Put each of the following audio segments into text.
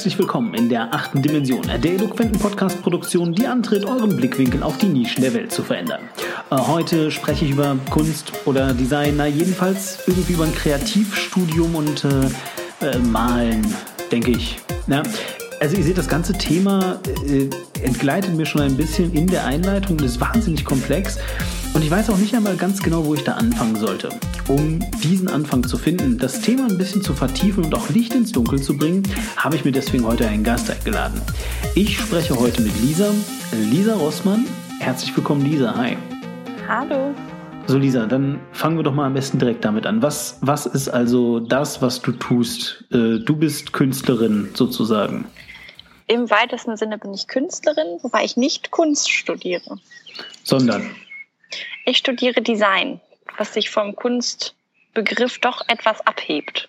Herzlich willkommen in der achten Dimension, der eloquenten Podcast-Produktion, die antritt, euren Blickwinkel auf die Nischen der Welt zu verändern. Äh, heute spreche ich über Kunst oder Design, na jedenfalls irgendwie über ein Kreativstudium und äh, äh, Malen, denke ich. Ja, also ihr seht, das ganze Thema äh, entgleitet mir schon ein bisschen in der Einleitung, das ist wahnsinnig komplex. Und ich weiß auch nicht einmal ganz genau, wo ich da anfangen sollte. Um diesen Anfang zu finden, das Thema ein bisschen zu vertiefen und auch Licht ins Dunkel zu bringen, habe ich mir deswegen heute einen Gast eingeladen. Ich spreche heute mit Lisa, Lisa Rossmann. Herzlich willkommen, Lisa. Hi. Hallo. So, Lisa, dann fangen wir doch mal am besten direkt damit an. Was, was ist also das, was du tust? Äh, du bist Künstlerin sozusagen. Im weitesten Sinne bin ich Künstlerin, wobei ich nicht Kunst studiere. Sondern? Ich studiere Design, was sich vom Kunstbegriff doch etwas abhebt.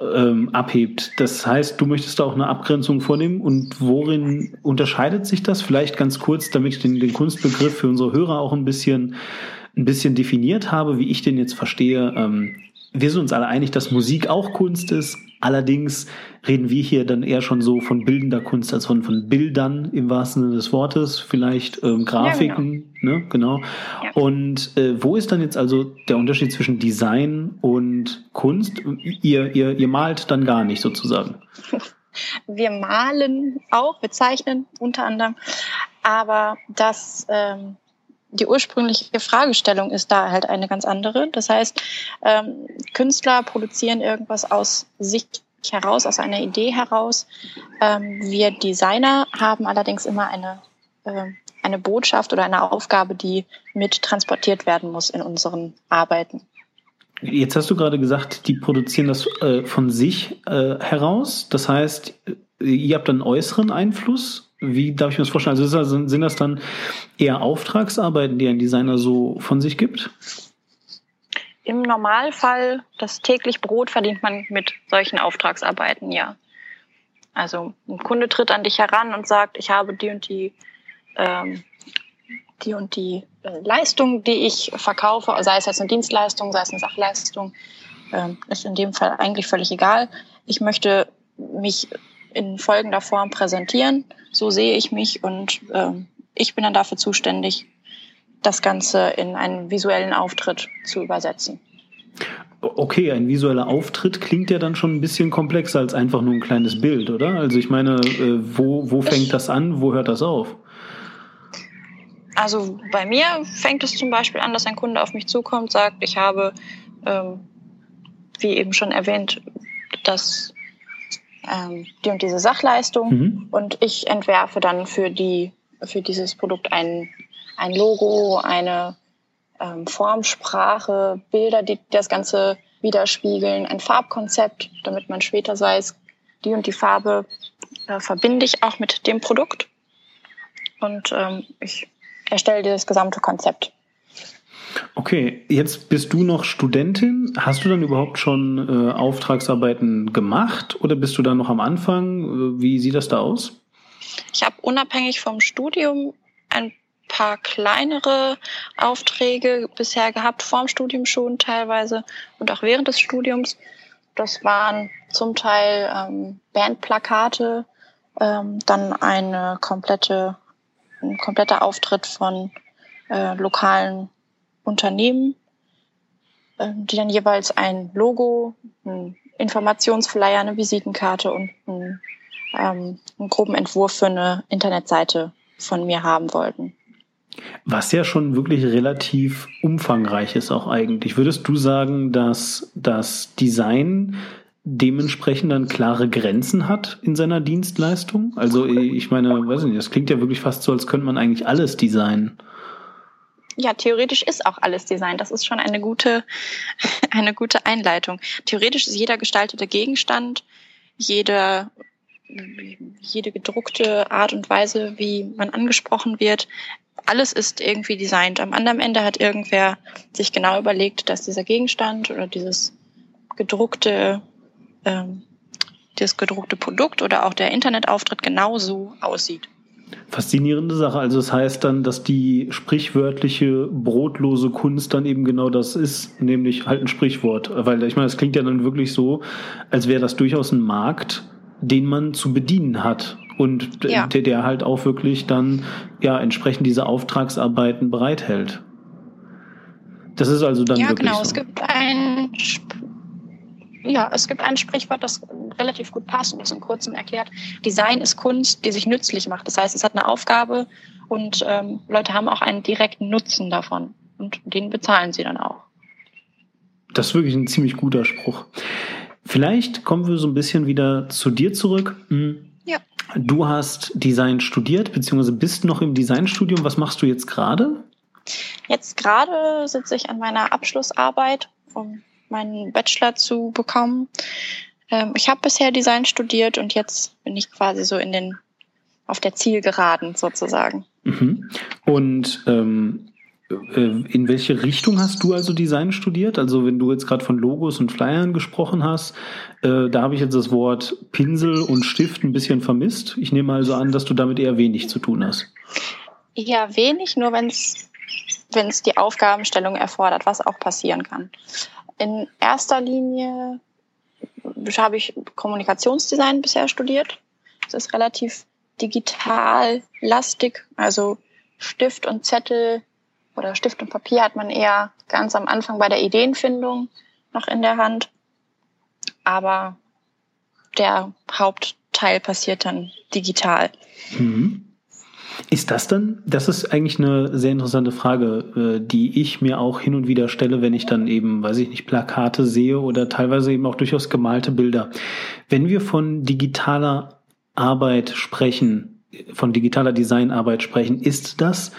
Ähm, abhebt. Das heißt, du möchtest da auch eine Abgrenzung vornehmen. Und worin unterscheidet sich das? Vielleicht ganz kurz, damit ich den, den Kunstbegriff für unsere Hörer auch ein bisschen, ein bisschen definiert habe, wie ich den jetzt verstehe. Ähm, wir sind uns alle einig, dass Musik auch Kunst ist. Allerdings reden wir hier dann eher schon so von bildender Kunst als von, von Bildern im wahrsten Sinne des Wortes, vielleicht ähm, Grafiken, ja, genau. ne, genau. Ja. Und äh, wo ist dann jetzt also der Unterschied zwischen Design und Kunst? Ihr, ihr, ihr malt dann gar nicht sozusagen. Wir malen auch, wir zeichnen unter anderem, aber das ähm, die ursprüngliche Fragestellung ist da halt eine ganz andere. Das heißt, ähm, Künstler produzieren irgendwas aus sich heraus, aus einer Idee heraus. Ähm, wir Designer haben allerdings immer eine, äh, eine Botschaft oder eine Aufgabe, die mit transportiert werden muss in unseren Arbeiten. Jetzt hast du gerade gesagt, die produzieren das äh, von sich äh, heraus. Das heißt, ihr habt einen äußeren Einfluss wie darf ich mir das vorstellen? Also, also sind das dann eher Auftragsarbeiten, die ein Designer so von sich gibt? Im Normalfall, das täglich Brot verdient man mit solchen Auftragsarbeiten, ja. Also ein Kunde tritt an dich heran und sagt, ich habe die und die, ähm, die und die äh, Leistung, die ich verkaufe, sei es jetzt eine Dienstleistung, sei es eine Sachleistung, ähm, ist in dem Fall eigentlich völlig egal. Ich möchte mich in folgender Form präsentieren. So sehe ich mich und äh, ich bin dann dafür zuständig, das Ganze in einen visuellen Auftritt zu übersetzen. Okay, ein visueller Auftritt klingt ja dann schon ein bisschen komplexer als einfach nur ein kleines Bild, oder? Also ich meine, äh, wo, wo fängt ich, das an, wo hört das auf? Also bei mir fängt es zum Beispiel an, dass ein Kunde auf mich zukommt, sagt, ich habe, ähm, wie eben schon erwähnt, das ähm, die und diese Sachleistung mhm. und ich entwerfe dann für die für dieses Produkt ein, ein Logo, eine ähm, Formsprache, Bilder, die das Ganze widerspiegeln, ein Farbkonzept, damit man später weiß, die und die Farbe äh, verbinde ich auch mit dem Produkt und ähm, ich erstelle dieses gesamte Konzept. Okay, jetzt bist du noch Studentin. Hast du dann überhaupt schon äh, Auftragsarbeiten gemacht oder bist du da noch am Anfang? Äh, wie sieht das da aus? Ich habe unabhängig vom Studium ein paar kleinere Aufträge bisher gehabt, vorm Studium schon teilweise und auch während des Studiums. Das waren zum Teil ähm, Bandplakate, ähm, dann eine komplette, ein kompletter Auftritt von äh, lokalen Unternehmen, ähm, die dann jeweils ein Logo, ein Informationsflyer, eine Visitenkarte und einen, ähm, einen groben Entwurf für eine Internetseite von mir haben wollten. Was ja schon wirklich relativ umfangreich ist auch eigentlich. Würdest du sagen, dass das Design dementsprechend dann klare Grenzen hat in seiner Dienstleistung? Also ich meine, weiß nicht, das klingt ja wirklich fast so, als könnte man eigentlich alles designen ja, theoretisch ist auch alles Design. Das ist schon eine gute, eine gute Einleitung. Theoretisch ist jeder gestaltete Gegenstand, jede, jede gedruckte Art und Weise, wie man angesprochen wird, alles ist irgendwie designt. Am anderen Ende hat irgendwer sich genau überlegt, dass dieser Gegenstand oder dieses gedruckte, ähm, das gedruckte Produkt oder auch der Internetauftritt genauso aussieht. Faszinierende Sache. Also das heißt dann, dass die sprichwörtliche brotlose Kunst dann eben genau das ist, nämlich halt ein Sprichwort. Weil ich meine, es klingt ja dann wirklich so, als wäre das durchaus ein Markt, den man zu bedienen hat und ja. der, der halt auch wirklich dann ja entsprechend diese Auftragsarbeiten bereithält. Das ist also dann ja, wirklich genau. so. Es gibt ein ja, es gibt ein Sprichwort, das relativ gut passt und das in kurzem erklärt. Design ist Kunst, die sich nützlich macht. Das heißt, es hat eine Aufgabe und ähm, Leute haben auch einen direkten Nutzen davon und den bezahlen sie dann auch. Das ist wirklich ein ziemlich guter Spruch. Vielleicht kommen wir so ein bisschen wieder zu dir zurück. Hm. Ja. Du hast Design studiert, beziehungsweise bist noch im Designstudium. Was machst du jetzt gerade? Jetzt gerade sitze ich an meiner Abschlussarbeit, um meinen Bachelor zu bekommen. Ähm, ich habe bisher Design studiert und jetzt bin ich quasi so in den auf der Zielgeraden sozusagen. Mhm. Und ähm, äh, in welche Richtung hast du also Design studiert? Also wenn du jetzt gerade von Logos und Flyern gesprochen hast, äh, da habe ich jetzt das Wort Pinsel und Stift ein bisschen vermisst. Ich nehme also an, dass du damit eher wenig zu tun hast. Ja, wenig, nur wenn es wenn es die Aufgabenstellung erfordert, was auch passieren kann. In erster Linie habe ich Kommunikationsdesign bisher studiert. Es ist relativ digital lastig, also Stift und Zettel oder Stift und Papier hat man eher ganz am Anfang bei der Ideenfindung noch in der Hand. Aber der Hauptteil passiert dann digital. Mhm. Ist das dann, das ist eigentlich eine sehr interessante Frage, äh, die ich mir auch hin und wieder stelle, wenn ich dann eben, weiß ich nicht, Plakate sehe oder teilweise eben auch durchaus gemalte Bilder. Wenn wir von digitaler Arbeit sprechen, von digitaler Designarbeit sprechen, ist das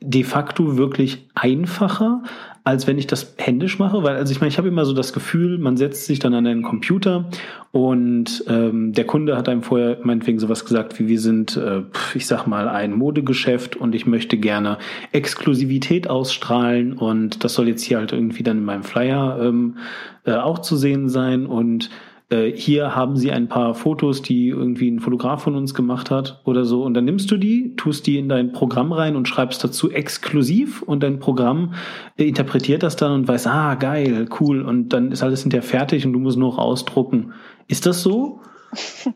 de facto wirklich einfacher, als wenn ich das händisch mache, weil also ich meine, ich habe immer so das Gefühl, man setzt sich dann an einen Computer und ähm, der Kunde hat einem vorher meinetwegen sowas gesagt, wie wir sind, äh, ich sag mal, ein Modegeschäft und ich möchte gerne Exklusivität ausstrahlen und das soll jetzt hier halt irgendwie dann in meinem Flyer ähm, äh, auch zu sehen sein und äh, hier haben sie ein paar Fotos, die irgendwie ein Fotograf von uns gemacht hat oder so. Und dann nimmst du die, tust die in dein Programm rein und schreibst dazu exklusiv und dein Programm interpretiert das dann und weiß, ah, geil, cool. Und dann ist alles hinterher fertig und du musst nur noch ausdrucken. Ist das so?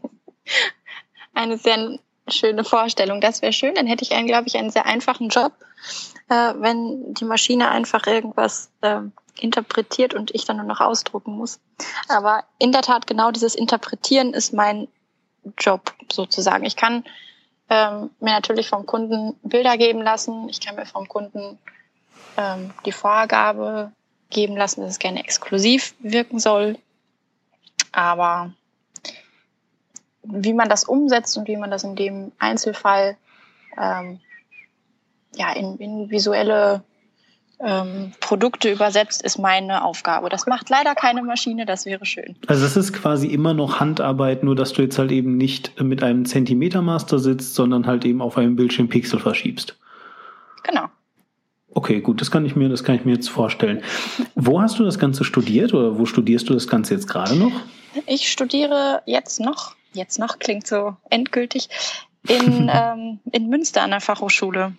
Eine sehr schöne Vorstellung. Das wäre schön. Dann hätte ich einen, glaube ich, einen sehr einfachen Job, äh, wenn die Maschine einfach irgendwas äh, interpretiert und ich dann nur noch ausdrucken muss. Aber in der Tat genau dieses Interpretieren ist mein Job sozusagen. Ich kann ähm, mir natürlich vom Kunden Bilder geben lassen. Ich kann mir vom Kunden ähm, die Vorgabe geben lassen, dass es gerne exklusiv wirken soll. Aber wie man das umsetzt und wie man das in dem Einzelfall ähm, ja, in, in visuelle ähm, Produkte übersetzt, ist meine Aufgabe. Das macht leider keine Maschine, das wäre schön. Also es ist quasi immer noch Handarbeit, nur dass du jetzt halt eben nicht mit einem Zentimetermaster sitzt, sondern halt eben auf einem Bildschirm Pixel verschiebst. Genau. Okay, gut, das kann ich mir, das kann ich mir jetzt vorstellen. Wo hast du das Ganze studiert oder wo studierst du das Ganze jetzt gerade noch? Ich studiere jetzt noch, jetzt noch klingt so endgültig, in, ähm, in Münster an der Fachhochschule.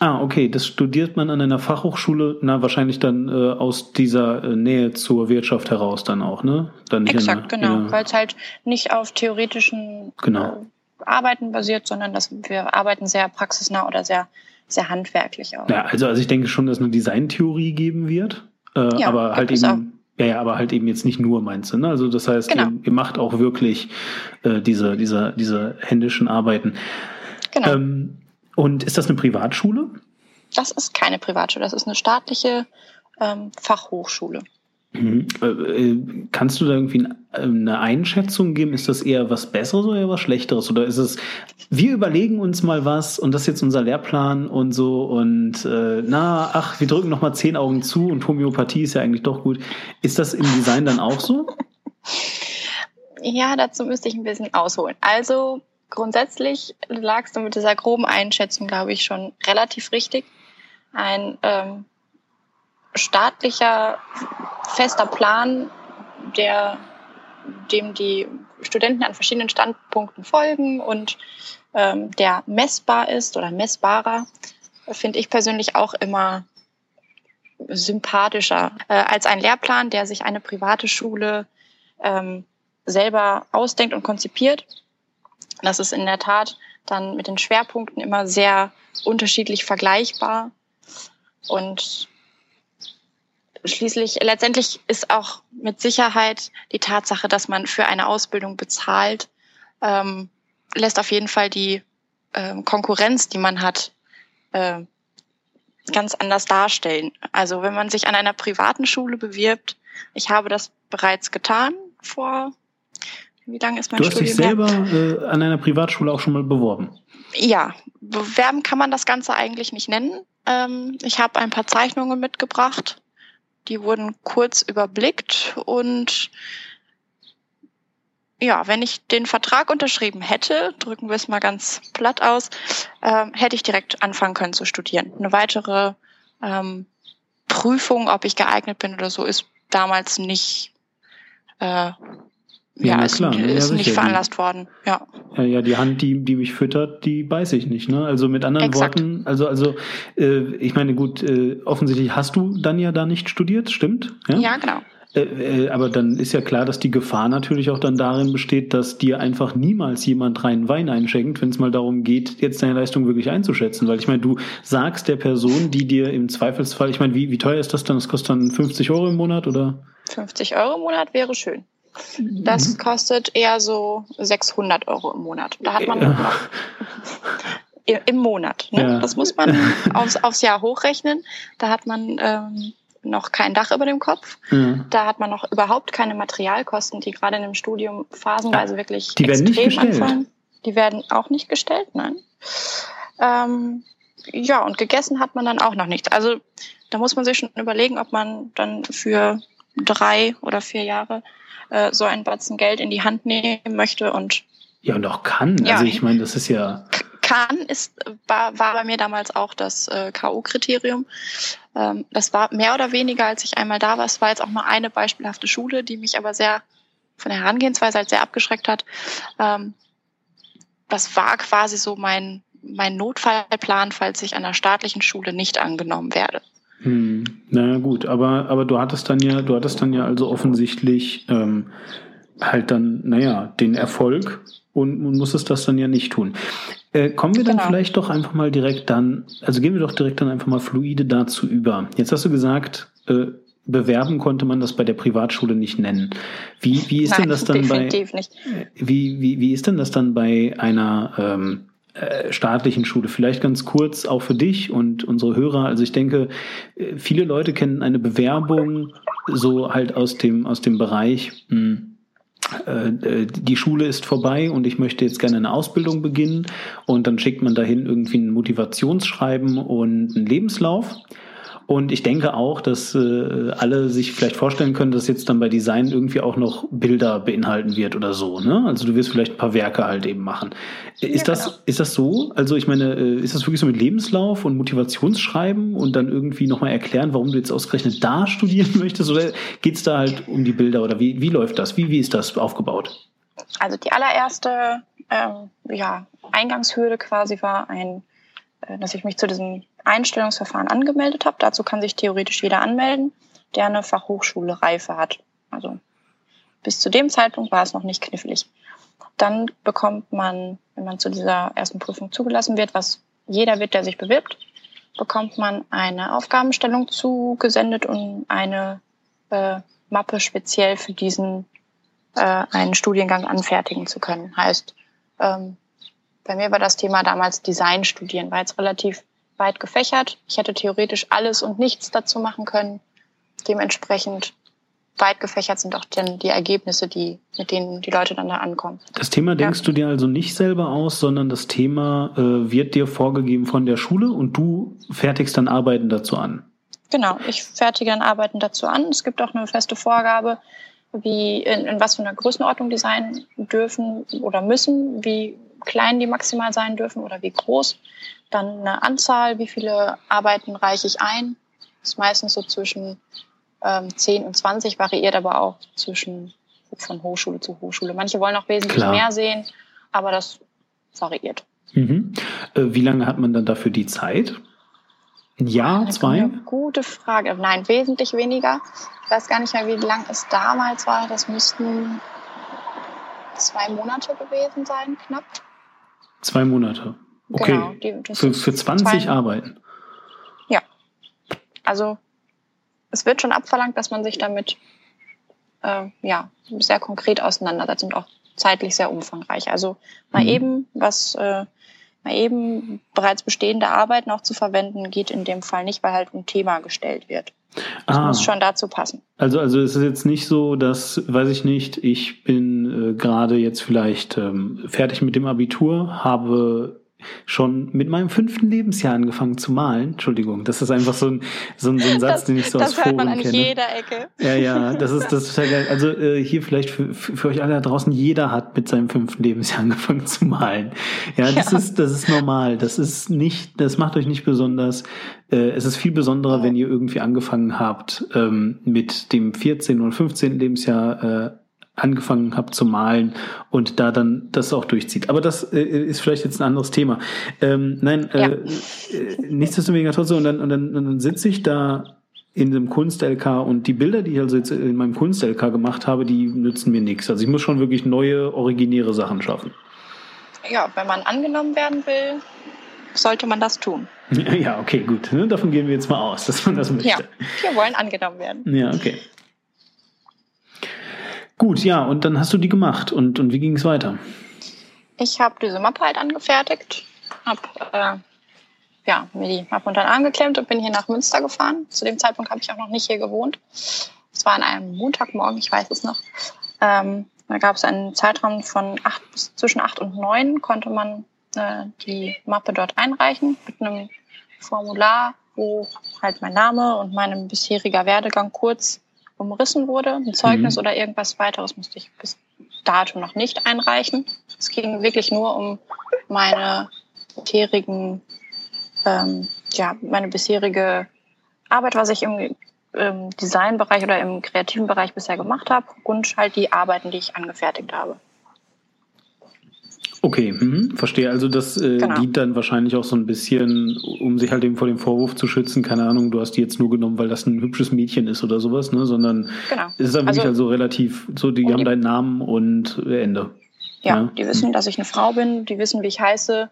Ah, okay, das studiert man an einer Fachhochschule, na wahrscheinlich dann äh, aus dieser äh, Nähe zur Wirtschaft heraus dann auch, ne? Dann Exakt, einer, genau, weil es halt nicht auf theoretischen genau. äh, Arbeiten basiert, sondern dass wir arbeiten sehr praxisnah oder sehr sehr handwerklich auch. Ja, also also ich denke schon, dass eine Designtheorie geben wird, äh, ja, aber halt eben ja, ja, aber halt eben jetzt nicht nur meinst du, ne? Also das heißt, genau. ihr, ihr, macht auch wirklich äh, diese, diese, diese händischen Arbeiten. Genau. Ähm, und ist das eine Privatschule? Das ist keine Privatschule, das ist eine staatliche ähm, Fachhochschule. Mhm. Äh, äh, kannst du da irgendwie eine Einschätzung geben? Ist das eher was Besseres oder eher was Schlechteres? Oder ist es, wir überlegen uns mal was und das ist jetzt unser Lehrplan und so und äh, na, ach, wir drücken nochmal zehn Augen zu und Homöopathie ist ja eigentlich doch gut. Ist das im Design dann auch so? Ja, dazu müsste ich ein bisschen ausholen. Also grundsätzlich lagst du mit dieser groben Einschätzung, glaube ich, schon relativ richtig. Ein ähm, staatlicher fester Plan, der dem die Studenten an verschiedenen Standpunkten folgen und ähm, der messbar ist oder messbarer, finde ich persönlich auch immer sympathischer äh, als ein Lehrplan, der sich eine private Schule ähm, selber ausdenkt und konzipiert. Das ist in der Tat dann mit den Schwerpunkten immer sehr unterschiedlich vergleichbar. Und schließlich, letztendlich ist auch mit Sicherheit die Tatsache, dass man für eine Ausbildung bezahlt, ähm, lässt auf jeden Fall die ähm, Konkurrenz, die man hat, äh, ganz anders darstellen. Also wenn man sich an einer privaten Schule bewirbt, ich habe das bereits getan vor, wie lange ist mein Du hast dich selber äh, an einer Privatschule auch schon mal beworben? Ja, bewerben kann man das Ganze eigentlich nicht nennen. Ähm, ich habe ein paar Zeichnungen mitgebracht. Die wurden kurz überblickt und ja, wenn ich den Vertrag unterschrieben hätte, drücken wir es mal ganz platt aus, ähm, hätte ich direkt anfangen können zu studieren. Eine weitere ähm, Prüfung, ob ich geeignet bin oder so, ist damals nicht äh, ja, ist, klar, ne? ist ja, nicht veranlasst worden. Ja. ja. Ja, die Hand, die, die mich füttert, die beiß ich nicht. Ne? Also mit anderen Exakt. Worten, also, also äh, ich meine, gut, äh, offensichtlich hast du dann ja da nicht studiert, stimmt? Ja, ja genau. Äh, äh, aber dann ist ja klar, dass die Gefahr natürlich auch dann darin besteht, dass dir einfach niemals jemand reinen Wein einschenkt, wenn es mal darum geht, jetzt deine Leistung wirklich einzuschätzen. Weil ich meine, du sagst der Person, die dir im Zweifelsfall, ich meine, wie, wie teuer ist das dann? Das kostet dann 50 Euro im Monat oder? 50 Euro im Monat wäre schön. Das mhm. kostet eher so 600 Euro im Monat. Da hat man ja. noch im Monat. Ne? Ja. Das muss man aufs, aufs Jahr hochrechnen. Da hat man ähm, noch kein Dach über dem Kopf. Mhm. Da hat man noch überhaupt keine Materialkosten, die gerade in dem Studium phasenweise wirklich die extrem anfallen. Die werden auch nicht gestellt, nein. Ähm, ja, und gegessen hat man dann auch noch nichts. Also da muss man sich schon überlegen, ob man dann für drei oder vier Jahre äh, so ein Batzen Geld in die Hand nehmen möchte und ja und auch kann. Ja, also ich meine, das ist ja kann ist war, war bei mir damals auch das äh, KO-Kriterium. Ähm, das war mehr oder weniger, als ich einmal da war. Es war jetzt auch nur eine beispielhafte Schule, die mich aber sehr von der Herangehensweise halt sehr abgeschreckt hat. Ähm, das war quasi so mein mein Notfallplan, falls ich an der staatlichen Schule nicht angenommen werde. Hm, naja gut, aber, aber du hattest dann ja, du hattest dann ja also offensichtlich ähm, halt dann, naja, den Erfolg und, und musstest das dann ja nicht tun. Äh, kommen wir dann genau. vielleicht doch einfach mal direkt dann, also gehen wir doch direkt dann einfach mal fluide dazu über. Jetzt hast du gesagt, äh, bewerben konnte man das bei der Privatschule nicht nennen. Wie, wie ist Nein, denn das dann bei nicht. Wie, wie, wie ist denn das dann bei einer ähm, äh, staatlichen Schule. Vielleicht ganz kurz auch für dich und unsere Hörer. Also ich denke, äh, viele Leute kennen eine Bewerbung so halt aus dem, aus dem Bereich, mh, hm, äh, die Schule ist vorbei und ich möchte jetzt gerne eine Ausbildung beginnen und dann schickt man dahin irgendwie ein Motivationsschreiben und einen Lebenslauf. Und ich denke auch, dass äh, alle sich vielleicht vorstellen können, dass jetzt dann bei Design irgendwie auch noch Bilder beinhalten wird oder so. Ne? Also du wirst vielleicht ein paar Werke halt eben machen. Ist ja, das genau. ist das so? Also ich meine, äh, ist das wirklich so mit Lebenslauf und Motivationsschreiben und dann irgendwie nochmal erklären, warum du jetzt ausgerechnet da studieren möchtest? Oder geht's da halt um die Bilder oder wie, wie läuft das? Wie, wie ist das aufgebaut? Also die allererste ähm, ja, Eingangshürde quasi war ein, äh, dass ich mich zu diesem Einstellungsverfahren angemeldet habe. Dazu kann sich theoretisch jeder anmelden, der eine Fachhochschule Reife hat. Also bis zu dem Zeitpunkt war es noch nicht knifflig. Dann bekommt man, wenn man zu dieser ersten Prüfung zugelassen wird, was jeder wird, der sich bewirbt, bekommt man eine Aufgabenstellung zugesendet und eine äh, Mappe speziell für diesen äh, einen Studiengang anfertigen zu können. Heißt, ähm, bei mir war das Thema damals Design war jetzt relativ weit gefächert. Ich hätte theoretisch alles und nichts dazu machen können. Dementsprechend weit gefächert sind auch denn die Ergebnisse, die, mit denen die Leute dann da ankommen. Das Thema denkst ja. du dir also nicht selber aus, sondern das Thema äh, wird dir vorgegeben von der Schule und du fertigst dann Arbeiten dazu an. Genau, ich fertige dann Arbeiten dazu an. Es gibt auch eine feste Vorgabe, wie in, in was für einer Größenordnung die sein dürfen oder müssen, wie klein die maximal sein dürfen oder wie groß. Dann eine Anzahl, wie viele Arbeiten reiche ich ein. Das ist meistens so zwischen ähm, 10 und 20, variiert aber auch zwischen von Hochschule zu Hochschule. Manche wollen auch wesentlich Klar. mehr sehen, aber das variiert. Mhm. Äh, wie lange hat man dann dafür die Zeit? Ein Jahr, Eine zwei? Gute Frage. Nein, wesentlich weniger. Ich weiß gar nicht mehr, wie lang es damals war. Das müssten zwei Monate gewesen sein, knapp. Zwei Monate. Okay. Genau, die, für, für 20 zwei, Arbeiten. Ja. Also es wird schon abverlangt, dass man sich damit äh, ja, sehr konkret auseinandersetzt und auch zeitlich sehr umfangreich. Also mal mhm. eben was, äh, mal eben bereits bestehende Arbeiten auch zu verwenden, geht in dem Fall nicht, weil halt ein Thema gestellt wird. Das ah. muss schon dazu passen. Also, also es ist jetzt nicht so, dass, weiß ich nicht, ich bin äh, gerade jetzt vielleicht ähm, fertig mit dem Abitur, habe schon mit meinem fünften Lebensjahr angefangen zu malen. Entschuldigung, das ist einfach so ein, so ein, so ein Satz, das, den ich so aus Foren kenne. Das hört man an jeder Ecke. Ja, ja, das ist, das ist ja geil. Also äh, hier vielleicht für, für euch alle da draußen, jeder hat mit seinem fünften Lebensjahr angefangen zu malen. Ja, das ja. ist, das ist normal. Das ist nicht, das macht euch nicht besonders. Äh, es ist viel besonderer, wenn ihr irgendwie angefangen habt ähm, mit dem 14. oder 15. Lebensjahr äh, angefangen habe zu malen und da dann das auch durchzieht. Aber das äh, ist vielleicht jetzt ein anderes Thema. Ähm, nein, äh, ja. äh, nichtsdestoweniger trotzdem, und dann, und dann, und dann sitze ich da in einem Kunst-LK und die Bilder, die ich also jetzt in meinem Kunst-LK gemacht habe, die nützen mir nichts. Also ich muss schon wirklich neue, originäre Sachen schaffen. Ja, wenn man angenommen werden will, sollte man das tun. Ja, okay, gut. Ne, davon gehen wir jetzt mal aus, dass man das möchte. Ja, wir wollen angenommen werden. Ja, okay. Gut, ja, und dann hast du die gemacht. Und, und wie ging es weiter? Ich habe diese Mappe halt angefertigt, habe äh, ja, mir die Mappe unter den Arm geklemmt und bin hier nach Münster gefahren. Zu dem Zeitpunkt habe ich auch noch nicht hier gewohnt. Es war an einem Montagmorgen, ich weiß es noch. Ähm, da gab es einen Zeitraum von acht bis zwischen acht und neun konnte man äh, die Mappe dort einreichen mit einem Formular, wo halt mein Name und mein bisheriger Werdegang kurz umrissen wurde. Ein Zeugnis mhm. oder irgendwas weiteres musste ich bis dato noch nicht einreichen. Es ging wirklich nur um meine bisherigen, ähm, ja, meine bisherige Arbeit, was ich im, im Designbereich oder im kreativen Bereich bisher gemacht habe und halt die Arbeiten, die ich angefertigt habe. Okay, mhm, verstehe. Also das äh, genau. dient dann wahrscheinlich auch so ein bisschen, um sich halt eben vor dem Vorwurf zu schützen. Keine Ahnung, du hast die jetzt nur genommen, weil das ein hübsches Mädchen ist oder sowas, ne? Sondern genau. es ist dann wirklich also, also relativ so, die haben die, deinen Namen und Ende. Ja, ja, die wissen, dass ich eine Frau bin, die wissen, wie ich heiße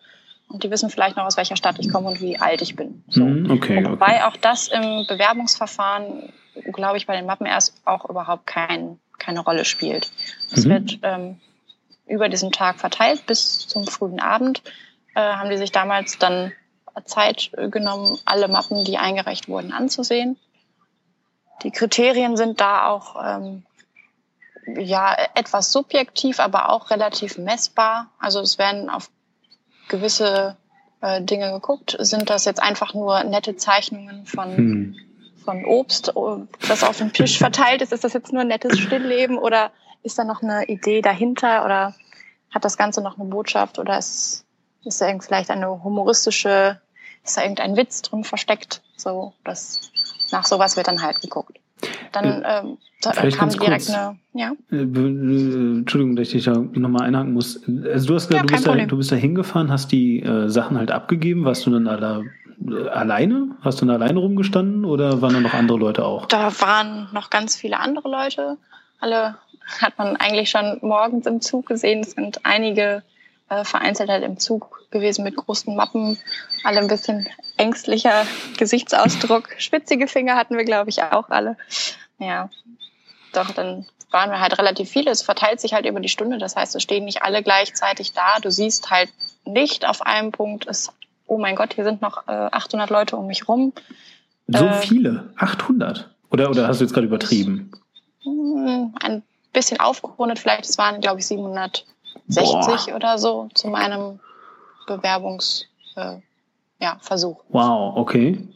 und die wissen vielleicht noch, aus welcher Stadt ich komme und wie alt ich bin. So. Mhm, okay, Wobei okay. auch das im Bewerbungsverfahren, glaube ich, bei den Mappen erst auch überhaupt kein, keine Rolle spielt. Es mhm. wird ähm, über diesen Tag verteilt bis zum frühen Abend, äh, haben die sich damals dann Zeit genommen, alle Mappen, die eingereicht wurden, anzusehen. Die Kriterien sind da auch ähm, ja etwas subjektiv, aber auch relativ messbar. Also es werden auf gewisse äh, Dinge geguckt. Sind das jetzt einfach nur nette Zeichnungen von hm. von Obst, das auf dem Tisch verteilt ist? Ist das jetzt nur ein nettes Stillleben oder ist da noch eine Idee dahinter oder hat das Ganze noch eine Botschaft oder ist, ist da vielleicht eine humoristische, ist da irgendein Witz drin versteckt? So, das, nach sowas wird dann halt geguckt. Dann äh, ähm, da kam direkt kurz. eine, ja. Äh, äh, Entschuldigung, dass ich da nochmal einhaken muss. Also du hast gesagt, ja, du, bist da, du bist da hingefahren, hast die äh, Sachen halt abgegeben. Warst du dann da äh, alleine? Hast du da alleine rumgestanden oder waren da noch andere Leute auch? Da waren noch ganz viele andere Leute. Alle hat man eigentlich schon morgens im Zug gesehen. Es sind einige äh, vereinzelt halt im Zug gewesen mit großen Mappen, alle ein bisschen ängstlicher Gesichtsausdruck. Schwitzige Finger hatten wir, glaube ich, auch alle. Ja, doch, dann waren wir halt relativ viele. Es verteilt sich halt über die Stunde. Das heißt, es stehen nicht alle gleichzeitig da. Du siehst halt nicht auf einem Punkt, es, oh mein Gott, hier sind noch äh, 800 Leute um mich rum. So äh, viele? 800? Oder, oder hast du jetzt gerade übertrieben? Hm, ein bisschen aufgerundet, vielleicht, es waren, glaube ich, 760 Boah. oder so zu meinem Bewerbungsversuch. Äh, ja. Wow, okay.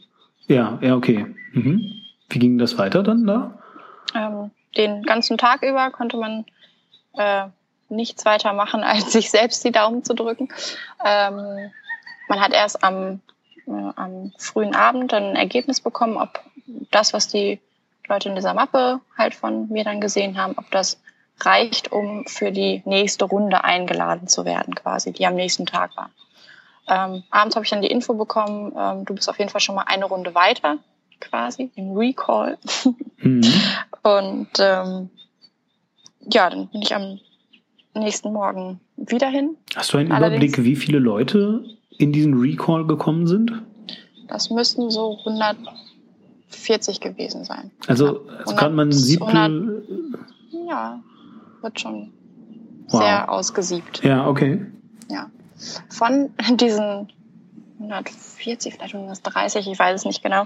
Ja, ja, okay. Mhm. Wie ging das weiter dann da? Ähm, den ganzen Tag über konnte man äh, nichts weiter machen, als sich selbst die Daumen zu drücken. Ähm, man hat erst am, äh, am frühen Abend ein Ergebnis bekommen, ob das, was die Leute in dieser Mappe halt von mir dann gesehen haben, ob das reicht, um für die nächste Runde eingeladen zu werden, quasi, die am nächsten Tag war. Ähm, abends habe ich dann die Info bekommen, ähm, du bist auf jeden Fall schon mal eine Runde weiter, quasi, im Recall. Mhm. Und ähm, ja, dann bin ich am nächsten Morgen wieder hin. Hast du einen Allerdings, Überblick, wie viele Leute in diesen Recall gekommen sind? Das müssten so 140 gewesen sein. Also, ja, also kann man Siebtel. 100, ja, wird schon wow. sehr ausgesiebt. Ja, okay. Ja. Von diesen 140, vielleicht 130, ich weiß es nicht genau.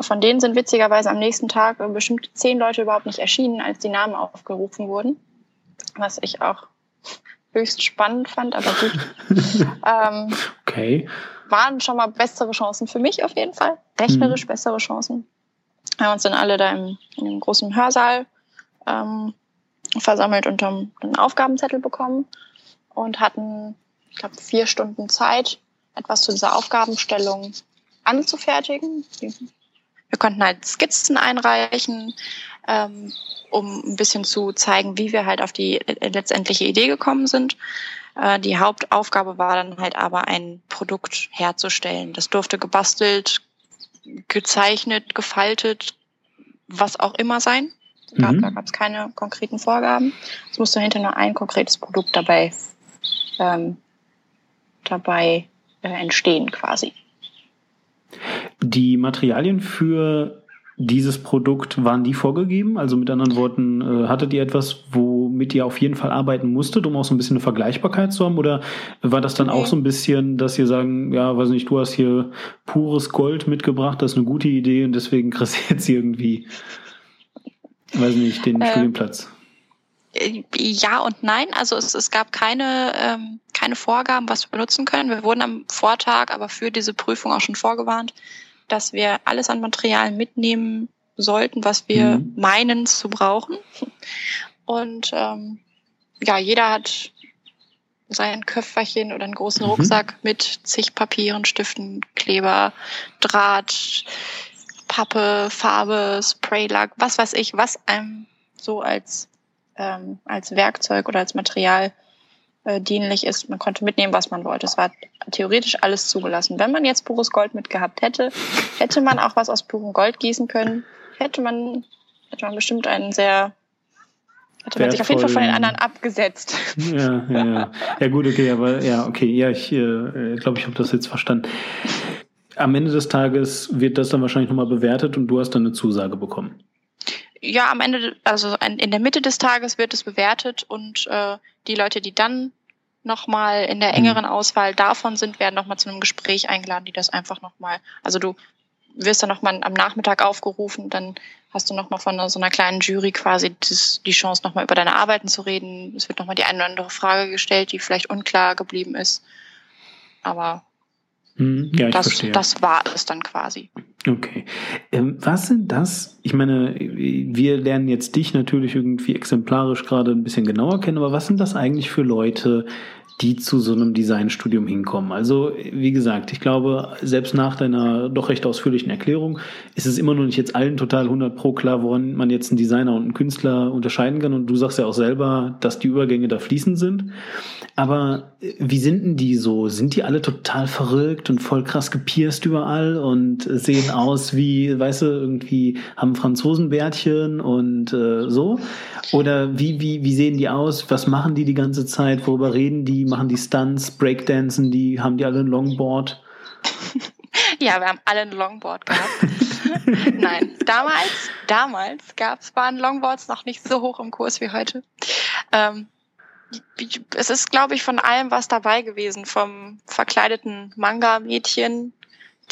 Von denen sind witzigerweise am nächsten Tag bestimmt zehn Leute überhaupt nicht erschienen, als die Namen aufgerufen wurden. Was ich auch höchst spannend fand, aber gut. ähm, okay. Waren schon mal bessere Chancen für mich auf jeden Fall. Rechnerisch mhm. bessere Chancen. Wir haben uns dann alle da im, in dem großen Hörsaal ähm, versammelt und haben einen Aufgabenzettel bekommen und hatten, ich glaube, vier Stunden Zeit, etwas zu dieser Aufgabenstellung anzufertigen. Wir konnten halt Skizzen einreichen, ähm, um ein bisschen zu zeigen, wie wir halt auf die letztendliche Idee gekommen sind. Äh, die Hauptaufgabe war dann halt aber ein Produkt herzustellen. Das durfte gebastelt, gezeichnet, gefaltet, was auch immer sein. Da, mhm. da gab es keine konkreten Vorgaben. Es musste hinter nur ein konkretes Produkt dabei, ähm, dabei äh, entstehen quasi. Die Materialien für dieses Produkt, waren die vorgegeben? Also mit anderen Worten, äh, hattet ihr etwas, womit ihr auf jeden Fall arbeiten musstet, um auch so ein bisschen eine Vergleichbarkeit zu haben? Oder war das dann okay. auch so ein bisschen, dass ihr sagen, ja, weiß nicht, du hast hier pures Gold mitgebracht, das ist eine gute Idee und deswegen kriegst du jetzt irgendwie, weiß nicht, den äh, Studienplatz? Ja und nein. Also es, es gab keine, ähm, keine Vorgaben, was wir benutzen können. Wir wurden am Vortag aber für diese Prüfung auch schon vorgewarnt, dass wir alles an Material mitnehmen sollten, was wir mhm. meinen zu brauchen. Und ähm, ja, jeder hat sein Köfferchen oder einen großen mhm. Rucksack mit zig Papieren, Stiften, Kleber, Draht, Pappe, Farbe, Spraylack, was weiß ich, was einem so als, ähm, als Werkzeug oder als Material äh, dienlich ist. Man konnte mitnehmen, was man wollte. Es war theoretisch alles zugelassen. Wenn man jetzt pures Gold mitgehabt hätte, hätte man auch was aus purem Gold gießen können. Hätte man, hätte man bestimmt einen sehr hätte man sich auf jeden Fall von den anderen abgesetzt. Ja, ja, ja. Ja, gut, okay, aber ja, okay, ja, ich äh, glaube, ich habe das jetzt verstanden. Am Ende des Tages wird das dann wahrscheinlich nochmal bewertet und du hast dann eine Zusage bekommen. Ja, am Ende, also in der Mitte des Tages wird es bewertet und äh, die Leute, die dann nochmal in der mhm. engeren Auswahl davon sind, werden nochmal zu einem Gespräch eingeladen, die das einfach nochmal, also du wirst dann nochmal am Nachmittag aufgerufen, dann hast du nochmal von so einer kleinen Jury quasi die Chance, nochmal über deine Arbeiten zu reden. Es wird nochmal die eine oder andere Frage gestellt, die vielleicht unklar geblieben ist. Aber hm, ja, das, verstehe. das war es dann quasi. Okay. Ähm, was sind das? Ich meine, wir lernen jetzt dich natürlich irgendwie exemplarisch gerade ein bisschen genauer kennen, aber was sind das eigentlich für Leute, die zu so einem Designstudium hinkommen. Also, wie gesagt, ich glaube, selbst nach deiner doch recht ausführlichen Erklärung ist es immer noch nicht jetzt allen total 100 pro klar, woran man jetzt einen Designer und einen Künstler unterscheiden kann. Und du sagst ja auch selber, dass die Übergänge da fließend sind. Aber äh, wie sind denn die so? Sind die alle total verrückt und voll krass gepierst überall und sehen aus wie, weißt du, irgendwie haben Franzosenbärtchen und äh, so? Oder wie, wie, wie sehen die aus? Was machen die die ganze Zeit? Worüber reden die? Machen die Stunts, Breakdancen? Die, haben die alle ein Longboard? Ja, wir haben alle ein Longboard gehabt. Nein, damals, damals gab es, waren Longboards noch nicht so hoch im Kurs wie heute. Ähm, es ist, glaube ich, von allem was dabei gewesen. Vom verkleideten Manga-Mädchen,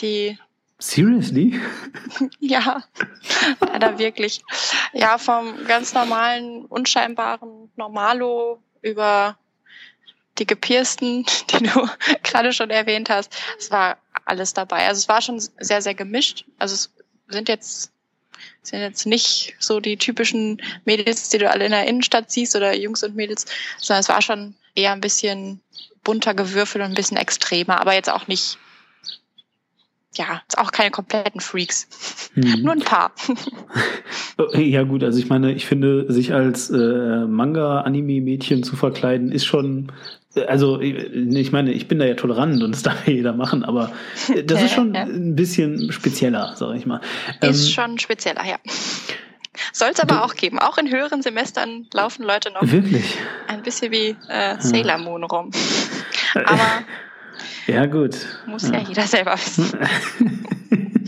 die Seriously? ja, leider wirklich. Ja, vom ganz normalen, unscheinbaren Normalo über die gepiersten, die du gerade schon erwähnt hast. Es war alles dabei. Also es war schon sehr, sehr gemischt. Also es sind jetzt sind jetzt nicht so die typischen Mädels, die du alle in der Innenstadt siehst oder Jungs und Mädels, sondern es war schon eher ein bisschen bunter gewürfelt und ein bisschen extremer, aber jetzt auch nicht ja, auch keine kompletten Freaks. Hm. Nur ein paar. ja, gut, also ich meine, ich finde, sich als äh, Manga-Anime-Mädchen zu verkleiden, ist schon. Also, ich meine, ich bin da ja tolerant und das darf ja jeder machen, aber das ist schon ein bisschen spezieller, sag ich mal. Ist ähm, schon spezieller, ja. Soll es aber auch geben. Auch in höheren Semestern laufen Leute noch wirklich? ein bisschen wie äh, Sailor Moon rum. Aber ja, gut. Muss ja, ja jeder selber wissen.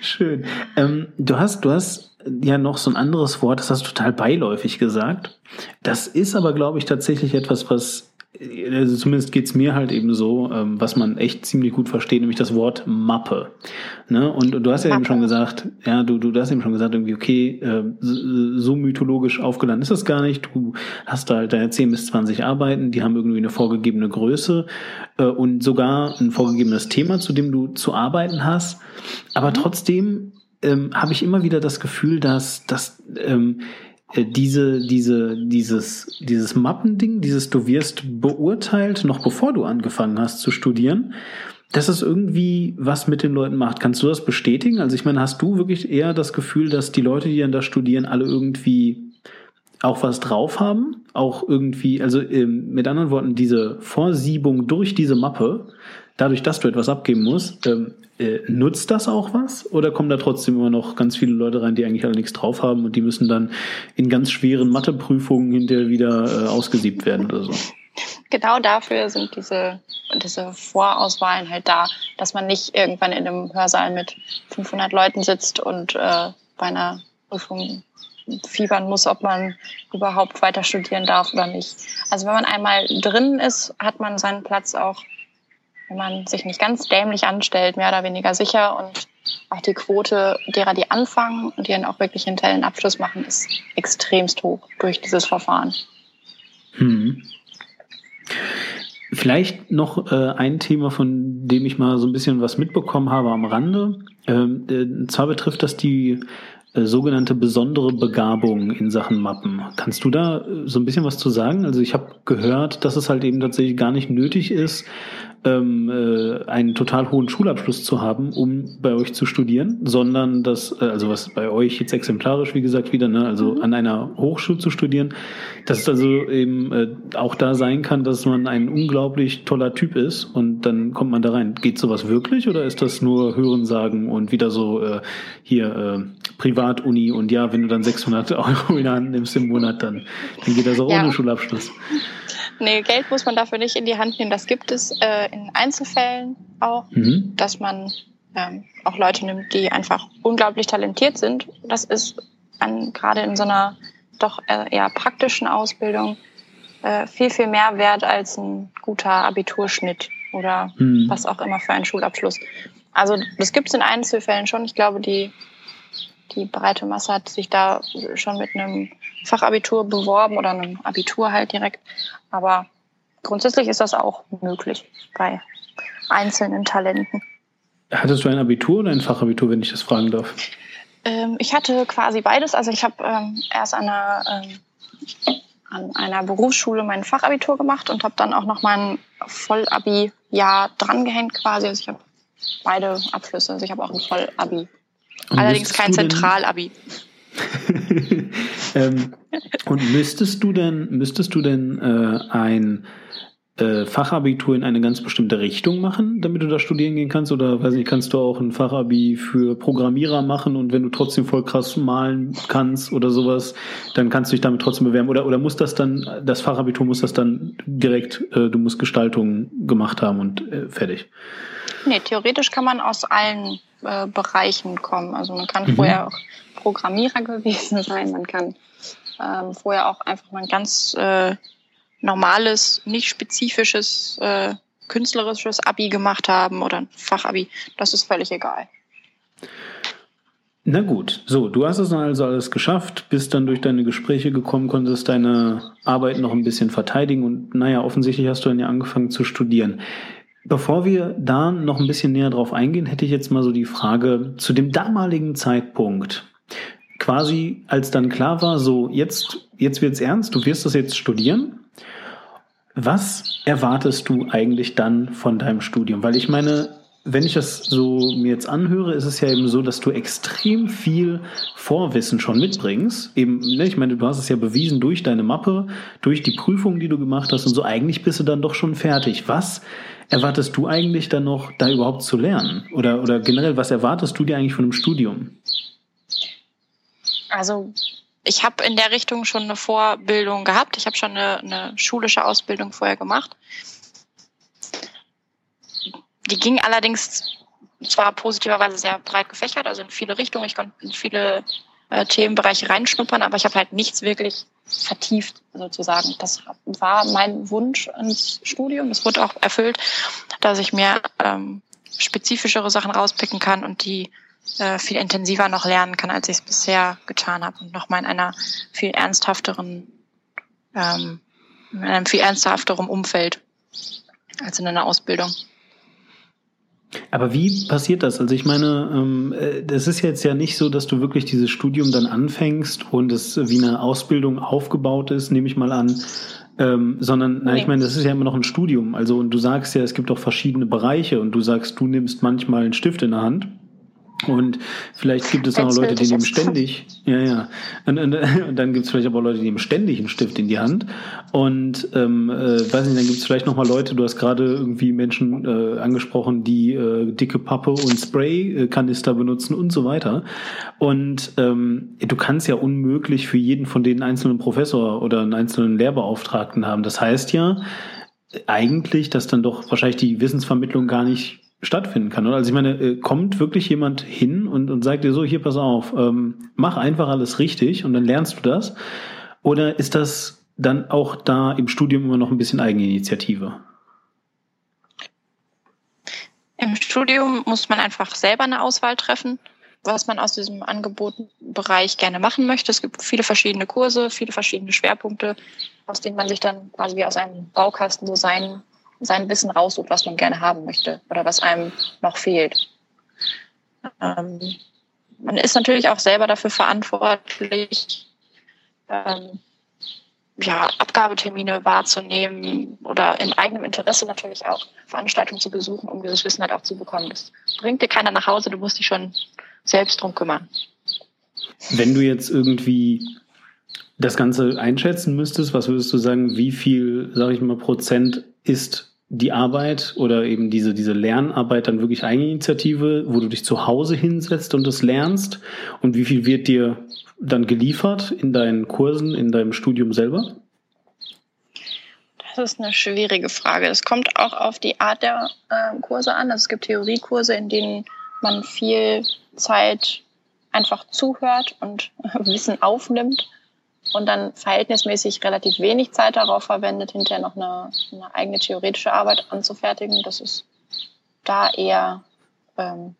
Schön. Ähm, du hast, du hast ja noch so ein anderes Wort, das hast du total beiläufig gesagt. Das ist aber, glaube ich, tatsächlich etwas, was also zumindest geht's mir halt eben so, ähm, was man echt ziemlich gut versteht, nämlich das Wort Mappe. Ne? Und, du hast ja Mappe. eben schon gesagt, ja, du, du hast eben schon gesagt, irgendwie, okay, äh, so mythologisch aufgeladen ist das gar nicht. Du hast da halt deine 10 bis 20 Arbeiten, die haben irgendwie eine vorgegebene Größe äh, und sogar ein vorgegebenes Thema, zu dem du zu arbeiten hast. Aber mhm. trotzdem ähm, habe ich immer wieder das Gefühl, dass, dass ähm, äh, diese, diese, dieses, dieses Mappending, dieses du wirst beurteilt, noch bevor du angefangen hast zu studieren, dass es irgendwie was mit den Leuten macht. Kannst du das bestätigen? Also ich meine, hast du wirklich eher das Gefühl, dass die Leute, die dann da studieren, alle irgendwie auch was drauf haben? Auch irgendwie, also ähm, mit anderen Worten, diese Vorsiebung durch diese Mappe, dadurch, dass du etwas abgeben musst, ähm, äh, nutzt das auch was? Oder kommen da trotzdem immer noch ganz viele Leute rein, die eigentlich alle nichts drauf haben und die müssen dann in ganz schweren Matheprüfungen hinterher wieder äh, ausgesiebt werden oder so? Genau dafür sind diese, diese Vorauswahlen halt da, dass man nicht irgendwann in einem Hörsaal mit 500 Leuten sitzt und äh, bei einer Prüfung fiebern muss, ob man überhaupt weiter studieren darf oder nicht. Also wenn man einmal drin ist, hat man seinen Platz auch wenn man sich nicht ganz dämlich anstellt, mehr oder weniger sicher. Und auch die Quote derer, die anfangen und die dann auch wirklich hinterher einen Abschluss machen, ist extremst hoch durch dieses Verfahren. Hm. Vielleicht noch äh, ein Thema, von dem ich mal so ein bisschen was mitbekommen habe am Rande. Ähm, äh, zwar betrifft das die äh, sogenannte besondere Begabung in Sachen Mappen. Kannst du da äh, so ein bisschen was zu sagen? Also ich habe gehört, dass es halt eben tatsächlich gar nicht nötig ist, ähm, äh, einen total hohen Schulabschluss zu haben, um bei euch zu studieren, sondern das, äh, also was bei euch jetzt exemplarisch, wie gesagt, wieder, ne, also mhm. an einer Hochschule zu studieren, dass es also eben äh, auch da sein kann, dass man ein unglaublich toller Typ ist und dann kommt man da rein. Geht sowas wirklich oder ist das nur Hörensagen und wieder so äh, hier äh, Privatuni und ja, wenn du dann 600 Euro in der Hand nimmst im Monat, dann, dann geht das auch ja. ohne Schulabschluss. Nee, Geld muss man dafür nicht in die Hand nehmen. Das gibt es äh, in Einzelfällen auch, mhm. dass man ähm, auch Leute nimmt, die einfach unglaublich talentiert sind. Das ist an, gerade in so einer doch äh, eher praktischen Ausbildung äh, viel, viel mehr wert als ein guter Abiturschnitt oder mhm. was auch immer für einen Schulabschluss. Also das gibt es in Einzelfällen schon. Ich glaube, die, die breite Masse hat sich da schon mit einem Fachabitur beworben oder einem Abitur halt direkt. Aber grundsätzlich ist das auch möglich bei einzelnen Talenten. Hattest du ein Abitur oder ein Fachabitur, wenn ich das fragen darf? Ähm, ich hatte quasi beides. Also ich habe ähm, erst an einer, ähm, an einer Berufsschule mein Fachabitur gemacht und habe dann auch noch mein Vollabi-Jahr drangehängt quasi. Also ich habe beide Abschlüsse. Also ich habe auch ein Vollabi. Allerdings kein Zentralabi. ähm, und müsstest du denn, müsstest du denn äh, ein äh, Fachabitur in eine ganz bestimmte Richtung machen, damit du da studieren gehen kannst? Oder weiß nicht, kannst du auch ein Fachabi für Programmierer machen und wenn du trotzdem voll krass malen kannst oder sowas, dann kannst du dich damit trotzdem bewerben? Oder, oder muss das dann, das Fachabitur muss das dann direkt, äh, du musst Gestaltung gemacht haben und äh, fertig? Nee, theoretisch kann man aus allen äh, Bereichen kommen. Also man kann mhm. vorher auch Programmierer gewesen sein, man kann ähm, vorher auch einfach mal ein ganz äh, normales, nicht spezifisches, äh, künstlerisches Abi gemacht haben oder ein Fachabi. Das ist völlig egal. Na gut, so, du hast es dann also alles geschafft, bist dann durch deine Gespräche gekommen, konntest deine Arbeit noch ein bisschen verteidigen und naja, offensichtlich hast du dann ja angefangen zu studieren. Bevor wir da noch ein bisschen näher drauf eingehen, hätte ich jetzt mal so die Frage zu dem damaligen Zeitpunkt. Quasi, als dann klar war, so jetzt, jetzt wird's ernst, du wirst das jetzt studieren. Was erwartest du eigentlich dann von deinem Studium? Weil ich meine, wenn ich das so mir jetzt anhöre, ist es ja eben so, dass du extrem viel Vorwissen schon mitbringst. Eben, ne, ich meine, du hast es ja bewiesen durch deine Mappe, durch die Prüfung, die du gemacht hast und so. Eigentlich bist du dann doch schon fertig. Was erwartest du eigentlich dann noch, da überhaupt zu lernen? Oder, oder generell, was erwartest du dir eigentlich von einem Studium? Also ich habe in der Richtung schon eine Vorbildung gehabt. Ich habe schon eine, eine schulische Ausbildung vorher gemacht. Die ging allerdings zwar positiverweise sehr breit gefächert, also in viele Richtungen. Ich konnte in viele äh, Themenbereiche reinschnuppern, aber ich habe halt nichts wirklich vertieft sozusagen. Das war mein Wunsch ins Studium. Es wurde auch erfüllt, dass ich mir ähm, spezifischere Sachen rauspicken kann und die äh, viel intensiver noch lernen kann, als ich es bisher getan habe und nochmal in einer viel ernsthafteren, ähm, in einem viel ernsthafteren Umfeld als in einer Ausbildung. Aber wie passiert das? Also ich meine, ähm, äh, das ist jetzt ja nicht so, dass du wirklich dieses Studium dann anfängst und es wie eine Ausbildung aufgebaut ist, nehme ich mal an, ähm, sondern, na, ich meine, das ist ja immer noch ein Studium. Also und du sagst ja, es gibt auch verschiedene Bereiche und du sagst, du nimmst manchmal einen Stift in der Hand und vielleicht gibt es auch Leute, die nehmen ständig, ja, ja. Und, und, und dann gibt es vielleicht aber Leute, die nehmen ständig einen Stift in die Hand. Und ähm, äh, weiß nicht, dann gibt es vielleicht nochmal Leute, du hast gerade irgendwie Menschen äh, angesprochen, die äh, dicke Pappe und Spray-Kanister benutzen und so weiter. Und ähm, du kannst ja unmöglich für jeden von denen einzelnen Professor oder einen einzelnen Lehrbeauftragten haben. Das heißt ja eigentlich, dass dann doch wahrscheinlich die Wissensvermittlung gar nicht stattfinden kann. Oder? Also ich meine, äh, kommt wirklich jemand hin und, und sagt dir so, hier pass auf, ähm, mach einfach alles richtig und dann lernst du das? Oder ist das dann auch da im Studium immer noch ein bisschen Eigeninitiative? Im Studium muss man einfach selber eine Auswahl treffen, was man aus diesem Angebotenbereich gerne machen möchte. Es gibt viele verschiedene Kurse, viele verschiedene Schwerpunkte, aus denen man sich dann quasi wie aus einem Baukasten so sein sein Wissen raussucht, was man gerne haben möchte oder was einem noch fehlt. Ähm, man ist natürlich auch selber dafür verantwortlich, ähm, ja, Abgabetermine wahrzunehmen oder im eigenen Interesse natürlich auch Veranstaltungen zu besuchen, um dieses Wissen halt auch zu bekommen. Das bringt dir keiner nach Hause, du musst dich schon selbst drum kümmern. Wenn du jetzt irgendwie das Ganze einschätzen müsstest, was würdest du sagen, wie viel, sage ich mal, Prozent ist die Arbeit oder eben diese, diese Lernarbeit dann wirklich Eigeninitiative, wo du dich zu Hause hinsetzt und es lernst? Und wie viel wird dir dann geliefert in deinen Kursen, in deinem Studium selber? Das ist eine schwierige Frage. Es kommt auch auf die Art der äh, Kurse an. Also es gibt Theoriekurse, in denen man viel Zeit einfach zuhört und Wissen aufnimmt und dann verhältnismäßig relativ wenig Zeit darauf verwendet, hinterher noch eine, eine eigene theoretische Arbeit anzufertigen. Das ist da eher, ähm,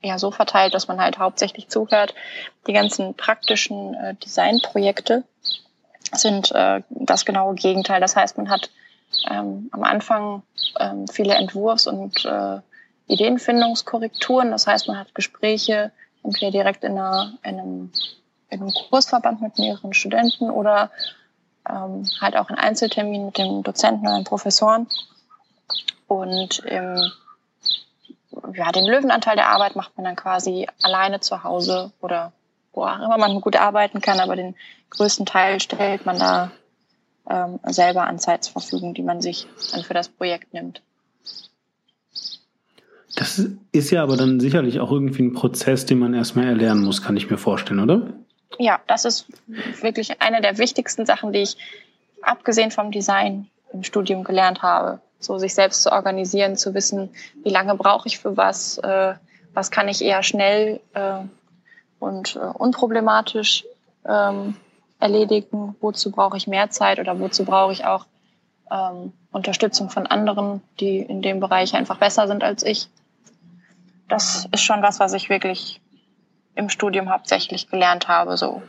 eher so verteilt, dass man halt hauptsächlich zuhört. Die ganzen praktischen äh, Designprojekte sind äh, das genaue Gegenteil. Das heißt, man hat ähm, am Anfang ähm, viele Entwurfs- und äh, Ideenfindungskorrekturen. Das heißt, man hat Gespräche entweder direkt in, einer, in einem in einem Kursverband mit mehreren Studenten oder ähm, halt auch in Einzelterminen mit dem Dozenten oder den Professoren. Und im, ja, den Löwenanteil der Arbeit macht man dann quasi alleine zu Hause oder wo auch immer man gut arbeiten kann, aber den größten Teil stellt man da ähm, selber an Zeit zur Verfügung, die man sich dann für das Projekt nimmt. Das ist ja aber dann sicherlich auch irgendwie ein Prozess, den man erstmal erlernen muss, kann ich mir vorstellen, oder? Ja, das ist wirklich eine der wichtigsten Sachen, die ich abgesehen vom Design im Studium gelernt habe. So sich selbst zu organisieren, zu wissen, wie lange brauche ich für was, äh, was kann ich eher schnell äh, und äh, unproblematisch ähm, erledigen, wozu brauche ich mehr Zeit oder wozu brauche ich auch ähm, Unterstützung von anderen, die in dem Bereich einfach besser sind als ich. Das ist schon was, was ich wirklich im Studium hauptsächlich gelernt habe, so.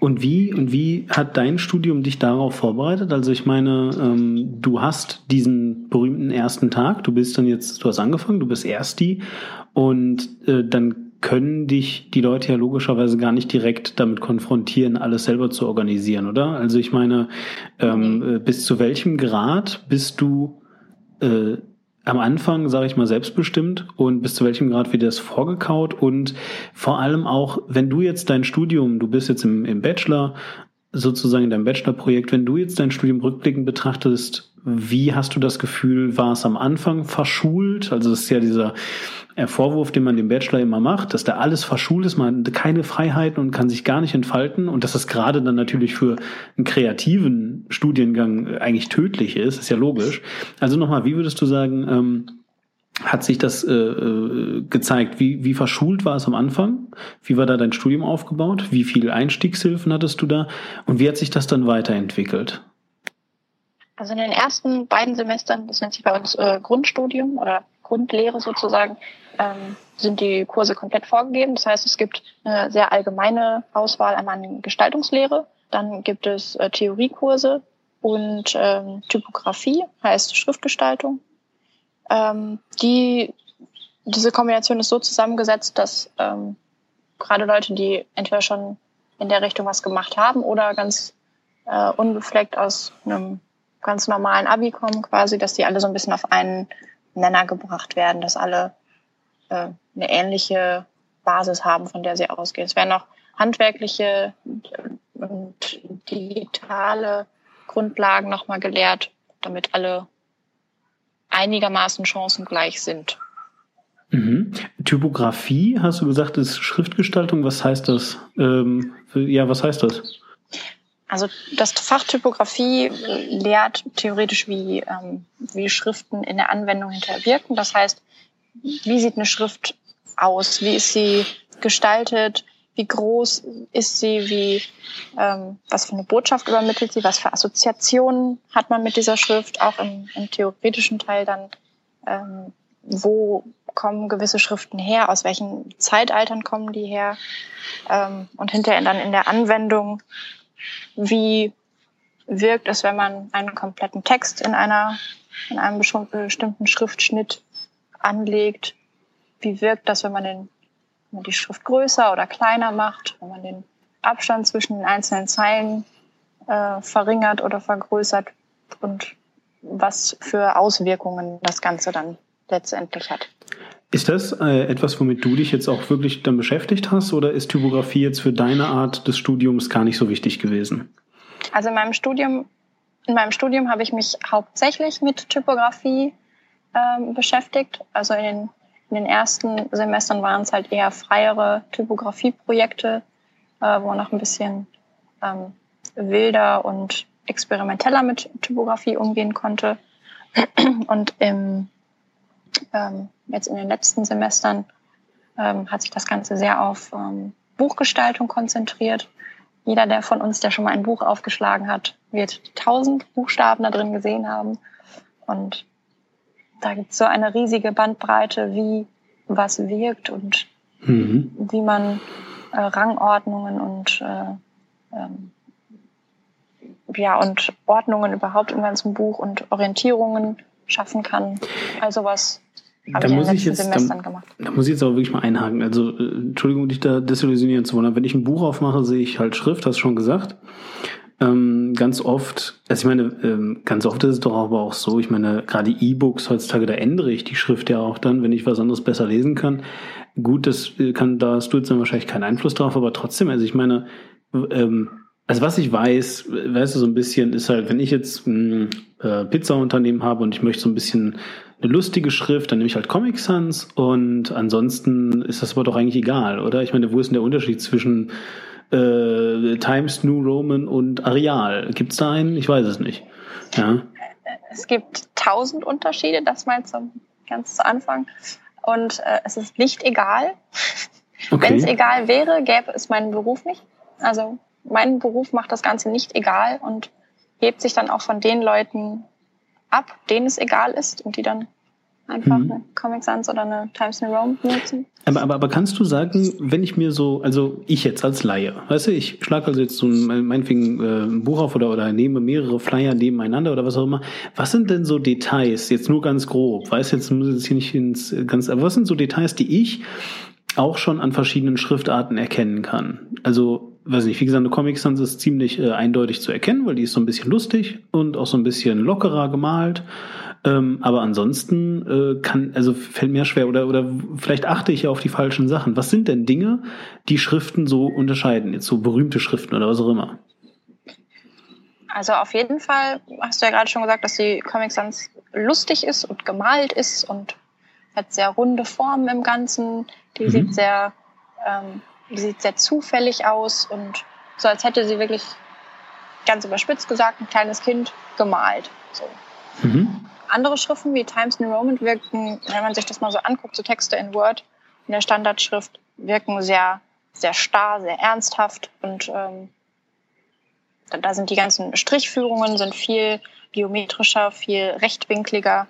Und wie, und wie hat dein Studium dich darauf vorbereitet? Also ich meine, ähm, du hast diesen berühmten ersten Tag, du bist dann jetzt, du hast angefangen, du bist Ersti und äh, dann können dich die Leute ja logischerweise gar nicht direkt damit konfrontieren, alles selber zu organisieren, oder? Also ich meine, ähm, äh, bis zu welchem Grad bist du äh, am Anfang, sage ich mal, selbstbestimmt und bis zu welchem Grad wird das vorgekaut und vor allem auch, wenn du jetzt dein Studium, du bist jetzt im, im Bachelor, sozusagen in deinem Bachelorprojekt, wenn du jetzt dein Studium rückblickend betrachtest, wie hast du das Gefühl, war es am Anfang verschult? Also es ist ja dieser Vorwurf, den man dem Bachelor immer macht, dass da alles verschult ist, man hat keine Freiheiten und kann sich gar nicht entfalten und dass das gerade dann natürlich für einen kreativen Studiengang eigentlich tödlich ist, ist ja logisch. Also nochmal, wie würdest du sagen, ähm, hat sich das äh, äh, gezeigt? Wie, wie verschult war es am Anfang? Wie war da dein Studium aufgebaut? Wie viele Einstiegshilfen hattest du da? Und wie hat sich das dann weiterentwickelt? Also in den ersten beiden Semestern, das nennt sich bei uns äh, Grundstudium oder Grundlehre sozusagen, ähm, sind die Kurse komplett vorgegeben. Das heißt, es gibt eine sehr allgemeine Auswahl an Gestaltungslehre, dann gibt es äh, Theoriekurse und ähm, Typografie, heißt Schriftgestaltung. Ähm, die, diese Kombination ist so zusammengesetzt, dass ähm, gerade Leute, die entweder schon in der Richtung was gemacht haben oder ganz äh, unbefleckt aus einem ganz normalen Abi kommen, quasi, dass die alle so ein bisschen auf einen Nenner gebracht werden, dass alle äh, eine ähnliche Basis haben, von der sie ausgehen. Es werden auch handwerkliche und digitale Grundlagen nochmal gelehrt, damit alle einigermaßen chancengleich sind. Mhm. Typografie, hast du gesagt, ist Schriftgestaltung. Was heißt das? Ähm, ja, was heißt das? Also das Fach Typografie lehrt theoretisch, wie, ähm, wie Schriften in der Anwendung hinterher wirken. Das heißt, wie sieht eine Schrift aus? Wie ist sie gestaltet? Wie groß ist sie? Wie, ähm, was für eine Botschaft übermittelt sie? Was für Assoziationen hat man mit dieser Schrift? Auch im, im theoretischen Teil dann, ähm, wo kommen gewisse Schriften her? Aus welchen Zeitaltern kommen die her? Ähm, und hinterher dann in der Anwendung, wie wirkt es, wenn man einen kompletten Text in einer, in einem bestimmten Schriftschnitt anlegt? Wie wirkt das, wenn man, den, wenn man die Schrift größer oder kleiner macht, wenn man den Abstand zwischen den einzelnen Zeilen äh, verringert oder vergrößert und was für Auswirkungen das Ganze dann letztendlich hat. Ist das äh, etwas, womit du dich jetzt auch wirklich dann beschäftigt hast oder ist Typografie jetzt für deine Art des Studiums gar nicht so wichtig gewesen? Also in meinem Studium, in meinem Studium habe ich mich hauptsächlich mit Typografie ähm, beschäftigt. Also in den, in den ersten Semestern waren es halt eher freiere Typografieprojekte, äh, wo man noch ein bisschen ähm, wilder und experimenteller mit Typografie umgehen konnte. Und im, ähm, jetzt in den letzten Semestern ähm, hat sich das Ganze sehr auf ähm, Buchgestaltung konzentriert. Jeder, der von uns, der schon mal ein Buch aufgeschlagen hat, wird tausend Buchstaben da drin gesehen haben. Und da gibt es so eine riesige Bandbreite, wie was wirkt und mhm. wie man äh, Rangordnungen und äh, ähm, ja und Ordnungen überhaupt im ganzen Buch und Orientierungen schaffen kann. Also was da muss ich jetzt, da, da, muss ich jetzt aber wirklich mal einhaken. Also, äh, Entschuldigung, dich da desillusionieren zu wollen. Wenn ich ein Buch aufmache, sehe ich halt Schrift, hast du schon gesagt. Ähm, ganz oft, also ich meine, ähm, ganz oft ist es doch aber auch so, ich meine, gerade E-Books heutzutage, da ändere ich die Schrift ja auch dann, wenn ich was anderes besser lesen kann. Gut, das äh, kann, da hast du jetzt dann wahrscheinlich keinen Einfluss drauf, aber trotzdem, also ich meine, ähm, also was ich weiß, weißt du, so ein bisschen ist halt, wenn ich jetzt ein äh, Pizza-Unternehmen habe und ich möchte so ein bisschen eine lustige Schrift, dann nehme ich halt Comic Sans und ansonsten ist das aber doch eigentlich egal, oder? Ich meine, wo ist denn der Unterschied zwischen äh, Times New Roman und Areal. Gibt es da einen? Ich weiß es nicht. Ja. Es gibt tausend Unterschiede, das mal zum ganz zu Anfang. Und äh, es ist nicht egal. Okay. Wenn es egal wäre, gäbe es meinen Beruf nicht. Also mein Beruf macht das Ganze nicht egal und hebt sich dann auch von den Leuten ab, denen es egal ist und die dann einfach mhm. eine Comic Sans oder eine Times New Rome nutzen. Aber, aber, aber kannst du sagen, wenn ich mir so, also ich jetzt als Laie, weißt du, ich schlage also jetzt so ein, meinetwegen äh, ein Buch auf oder, oder nehme mehrere Flyer nebeneinander oder was auch immer. Was sind denn so Details, jetzt nur ganz grob, weiß jetzt, muss jetzt hier nicht ins ganz, aber was sind so Details, die ich auch schon an verschiedenen Schriftarten erkennen kann? Also, weiß nicht, wie gesagt, eine Comic Sans ist ziemlich äh, eindeutig zu erkennen, weil die ist so ein bisschen lustig und auch so ein bisschen lockerer gemalt. Ähm, aber ansonsten äh, kann, also fällt mir schwer oder, oder vielleicht achte ich ja auf die falschen Sachen. Was sind denn Dinge, die Schriften so unterscheiden? Jetzt so berühmte Schriften oder was auch immer? Also auf jeden Fall hast du ja gerade schon gesagt, dass die Comic Sans lustig ist und gemalt ist und hat sehr runde Formen im Ganzen. Die mhm. sieht sehr, ähm, sieht sehr zufällig aus und so als hätte sie wirklich ganz überspitzt gesagt ein kleines Kind gemalt. So. Mhm. Andere Schriften wie Times New Roman wirken, wenn man sich das mal so anguckt, so Texte in Word in der Standardschrift wirken sehr, sehr starr, sehr ernsthaft und ähm, da sind die ganzen Strichführungen sind viel geometrischer, viel rechtwinkliger.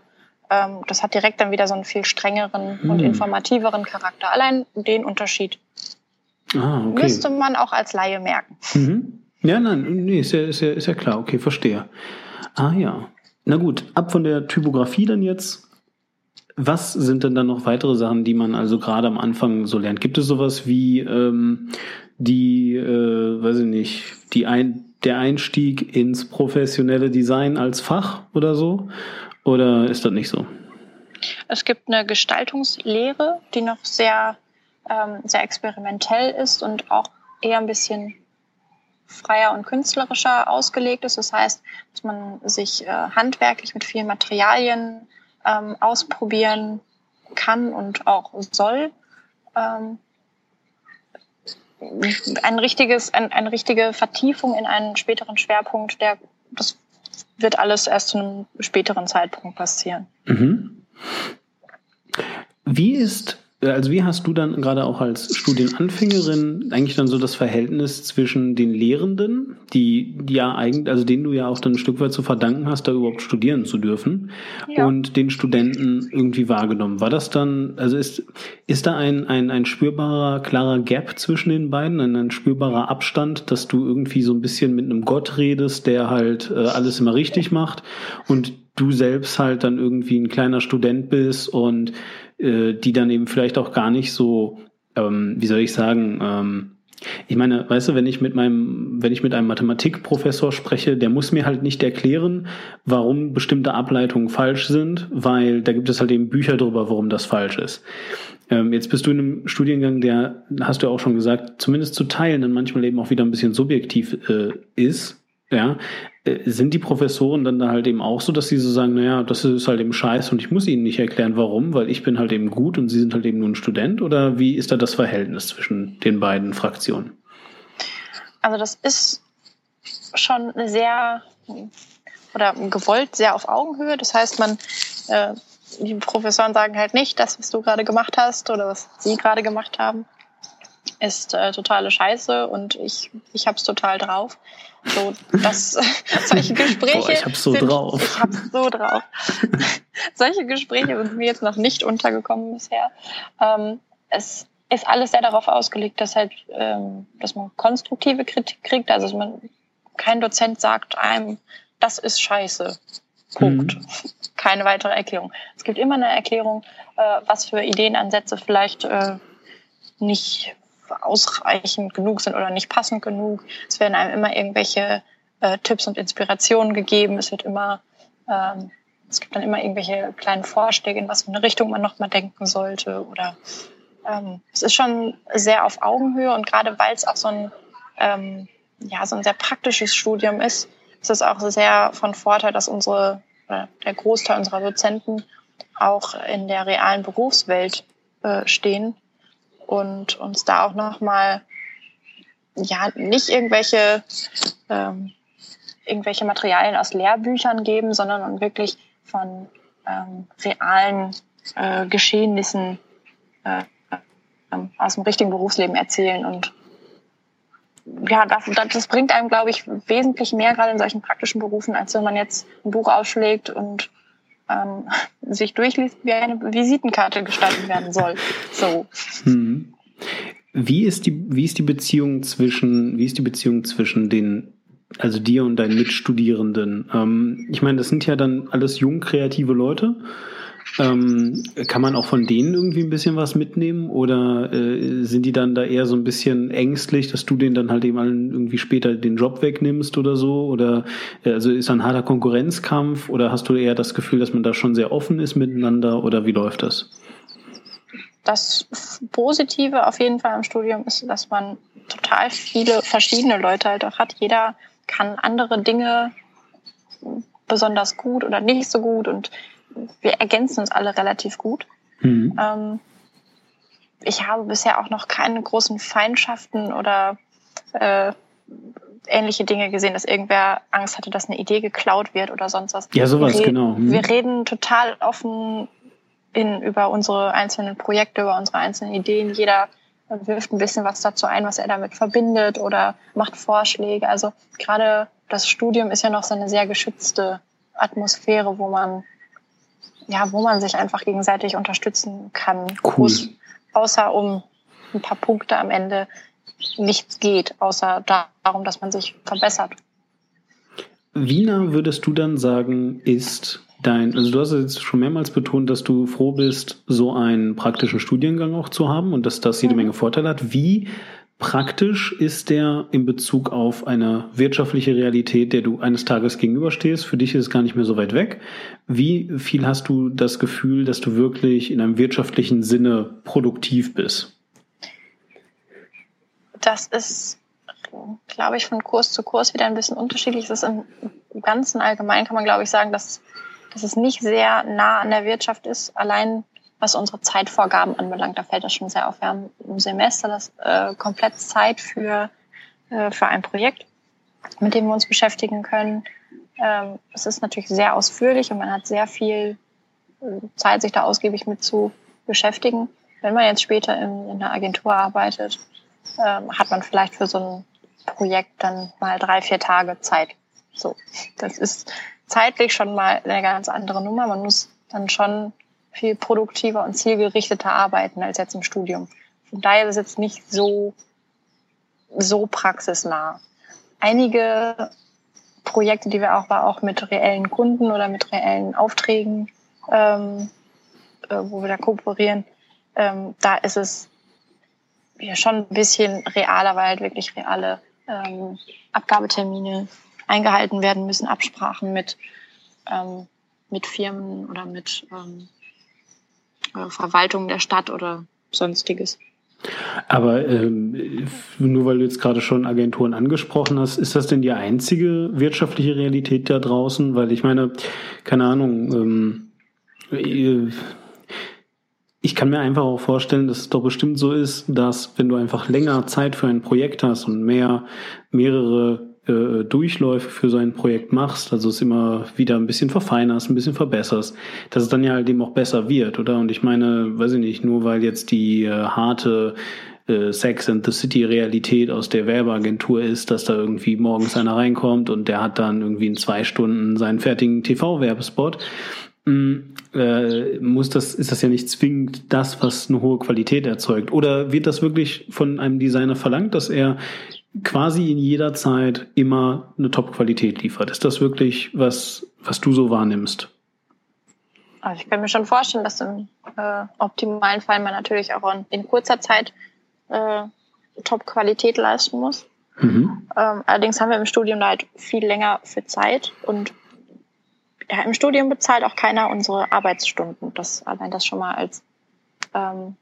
Ähm, das hat direkt dann wieder so einen viel strengeren mhm. und informativeren Charakter. Allein den Unterschied ah, okay. müsste man auch als Laie merken. Mhm. Ja, nein, nee, ist ja, ist, ja, ist ja klar, okay, verstehe. Ah ja. Na gut, ab von der Typografie dann jetzt. Was sind denn dann noch weitere Sachen, die man also gerade am Anfang so lernt? Gibt es sowas wie ähm, die, äh, weiß ich nicht, die ein, der Einstieg ins professionelle Design als Fach oder so? Oder ist das nicht so? Es gibt eine Gestaltungslehre, die noch sehr, ähm, sehr experimentell ist und auch eher ein bisschen freier und künstlerischer ausgelegt ist. Das heißt, dass man sich äh, handwerklich mit vielen Materialien ähm, ausprobieren kann und auch soll. Ähm, ein richtiges, ein, eine richtige Vertiefung in einen späteren Schwerpunkt, der das wird alles erst zu einem späteren Zeitpunkt passieren. Mhm. Wie ist also wie hast du dann gerade auch als Studienanfängerin eigentlich dann so das Verhältnis zwischen den Lehrenden, die, ja eigentlich, also denen du ja auch dann ein Stück weit zu verdanken hast, da überhaupt studieren zu dürfen, ja. und den Studenten irgendwie wahrgenommen? War das dann, also ist, ist da ein, ein, ein spürbarer, klarer Gap zwischen den beiden, ein, ein spürbarer Abstand, dass du irgendwie so ein bisschen mit einem Gott redest, der halt äh, alles immer richtig macht und du selbst halt dann irgendwie ein kleiner Student bist und äh, die dann eben vielleicht auch gar nicht so, ähm, wie soll ich sagen, ähm, ich meine, weißt du, wenn ich mit meinem, wenn ich mit einem Mathematikprofessor spreche, der muss mir halt nicht erklären, warum bestimmte Ableitungen falsch sind, weil da gibt es halt eben Bücher drüber, warum das falsch ist. Ähm, jetzt bist du in einem Studiengang, der, hast du auch schon gesagt, zumindest zu Teilen dann manchmal eben auch wieder ein bisschen subjektiv äh, ist. Ja, sind die Professoren dann da halt eben auch so, dass sie so sagen, naja, das ist halt eben scheiße und ich muss ihnen nicht erklären, warum, weil ich bin halt eben gut und sie sind halt eben nur ein Student? Oder wie ist da das Verhältnis zwischen den beiden Fraktionen? Also das ist schon sehr oder gewollt sehr auf Augenhöhe. Das heißt, man äh, die Professoren sagen halt nicht, das, was du gerade gemacht hast oder was sie gerade gemacht haben, ist äh, totale Scheiße und ich, ich hab's total drauf. So, das, solche Gespräche. Boah, ich hab's so sind, drauf. Ich hab's so drauf. solche Gespräche sind mir jetzt noch nicht untergekommen bisher. Ähm, es ist alles sehr darauf ausgelegt, dass halt, ähm, dass man konstruktive Kritik kriegt, also dass man, kein Dozent sagt einem, das ist scheiße. Punkt. Mhm. Keine weitere Erklärung. Es gibt immer eine Erklärung, äh, was für Ideenansätze vielleicht äh, nicht ausreichend genug sind oder nicht passend genug. Es werden einem immer irgendwelche äh, Tipps und Inspirationen gegeben. Es wird immer, ähm, es gibt dann immer irgendwelche kleinen Vorschläge, in was für eine Richtung man nochmal denken sollte. Oder ähm, es ist schon sehr auf Augenhöhe und gerade weil es auch so ein, ähm, ja, so ein sehr praktisches Studium ist, ist es auch sehr von Vorteil, dass unsere, oder der Großteil unserer Dozenten auch in der realen Berufswelt äh, stehen und uns da auch nochmal, ja, nicht irgendwelche, ähm, irgendwelche Materialien aus Lehrbüchern geben, sondern wirklich von ähm, realen äh, Geschehnissen äh, äh, aus dem richtigen Berufsleben erzählen und ja, das, das bringt einem, glaube ich, wesentlich mehr gerade in solchen praktischen Berufen, als wenn man jetzt ein Buch ausschlägt und ähm, sich durchliest, wie eine Visitenkarte gestaltet werden soll. So. Hm. Wie ist die, wie ist die Beziehung zwischen, wie ist die Beziehung zwischen den, also dir und deinen Mitstudierenden? Ähm, ich meine, das sind ja dann alles jung kreative Leute. Ähm, kann man auch von denen irgendwie ein bisschen was mitnehmen oder äh, sind die dann da eher so ein bisschen ängstlich, dass du denen dann halt eben irgendwie später den Job wegnimmst oder so? Oder äh, also ist da ein harter Konkurrenzkampf oder hast du eher das Gefühl, dass man da schon sehr offen ist miteinander oder wie läuft das? Das Positive auf jeden Fall am Studium ist, dass man total viele verschiedene Leute halt auch hat. Jeder kann andere Dinge besonders gut oder nicht so gut und wir ergänzen uns alle relativ gut. Mhm. Ähm, ich habe bisher auch noch keine großen Feindschaften oder äh, ähnliche Dinge gesehen, dass irgendwer Angst hatte, dass eine Idee geklaut wird oder sonst was. Ja, sowas, wir genau. Hm. Wir reden total offen in, über unsere einzelnen Projekte, über unsere einzelnen Ideen. Jeder wirft ein bisschen was dazu ein, was er damit verbindet oder macht Vorschläge. Also gerade das Studium ist ja noch so eine sehr geschützte Atmosphäre, wo man ja, wo man sich einfach gegenseitig unterstützen kann. Cool. Außer um ein paar Punkte am Ende nichts geht, außer darum, dass man sich verbessert. Wie nah würdest du dann sagen, ist dein, also du hast jetzt schon mehrmals betont, dass du froh bist, so einen praktischen Studiengang auch zu haben und dass das jede mhm. Menge Vorteile hat. Wie praktisch ist der in Bezug auf eine wirtschaftliche Realität, der du eines Tages gegenüberstehst? Für dich ist es gar nicht mehr so weit weg. Wie viel hast du das Gefühl, dass du wirklich in einem wirtschaftlichen Sinne produktiv bist? Das ist, glaube ich, von Kurs zu Kurs wieder ein bisschen unterschiedlich. Das ist im Ganzen allgemein kann man, glaube ich, sagen, dass, dass es nicht sehr nah an der Wirtschaft ist. Allein was unsere Zeitvorgaben anbelangt, da fällt das schon sehr auf. Wir haben im Semester das äh, komplett Zeit für, äh, für ein Projekt, mit dem wir uns beschäftigen können. Ähm, es ist natürlich sehr ausführlich und man hat sehr viel äh, Zeit, sich da ausgiebig mit zu beschäftigen. Wenn man jetzt später in, in einer Agentur arbeitet, ähm, hat man vielleicht für so ein Projekt dann mal drei, vier Tage Zeit. So, das ist zeitlich schon mal eine ganz andere Nummer. Man muss dann schon viel produktiver und zielgerichteter arbeiten als jetzt im Studium. Von daher ist es jetzt nicht so, so praxisnah. Einige Projekte, die wir auch, war auch mit reellen Kunden oder mit reellen Aufträgen, ähm, äh, wo wir da kooperieren, ähm, da ist es ja schon ein bisschen realer, weil halt wirklich reale ähm, Abgabetermine eingehalten werden müssen, Absprachen mit, ähm, mit Firmen oder mit ähm, äh, Verwaltung der Stadt oder sonstiges. Aber ähm, nur weil du jetzt gerade schon Agenturen angesprochen hast, ist das denn die einzige wirtschaftliche Realität da draußen? Weil ich meine, keine Ahnung, ähm, äh, ich kann mir einfach auch vorstellen, dass es doch bestimmt so ist, dass wenn du einfach länger Zeit für ein Projekt hast und mehr, mehrere äh, Durchläufe für so ein Projekt machst, also es immer wieder ein bisschen verfeinerst, ein bisschen verbesserst, dass es dann ja halt eben auch besser wird, oder? Und ich meine, weiß ich nicht, nur weil jetzt die äh, harte äh, Sex and the City Realität aus der Werbeagentur ist, dass da irgendwie morgens einer reinkommt und der hat dann irgendwie in zwei Stunden seinen fertigen TV-Werbespot. Mm, äh, muss das, ist das ja nicht zwingend das, was eine hohe Qualität erzeugt? Oder wird das wirklich von einem Designer verlangt, dass er quasi in jeder Zeit immer eine Top-Qualität liefert. Ist das wirklich was, was du so wahrnimmst? Also ich kann mir schon vorstellen, dass im äh, optimalen Fall man natürlich auch in, in kurzer Zeit äh, Top-Qualität leisten muss. Mhm. Ähm, allerdings haben wir im Studium da halt viel länger für Zeit und ja, im Studium bezahlt auch keiner unsere Arbeitsstunden. Das allein das schon mal als ähm,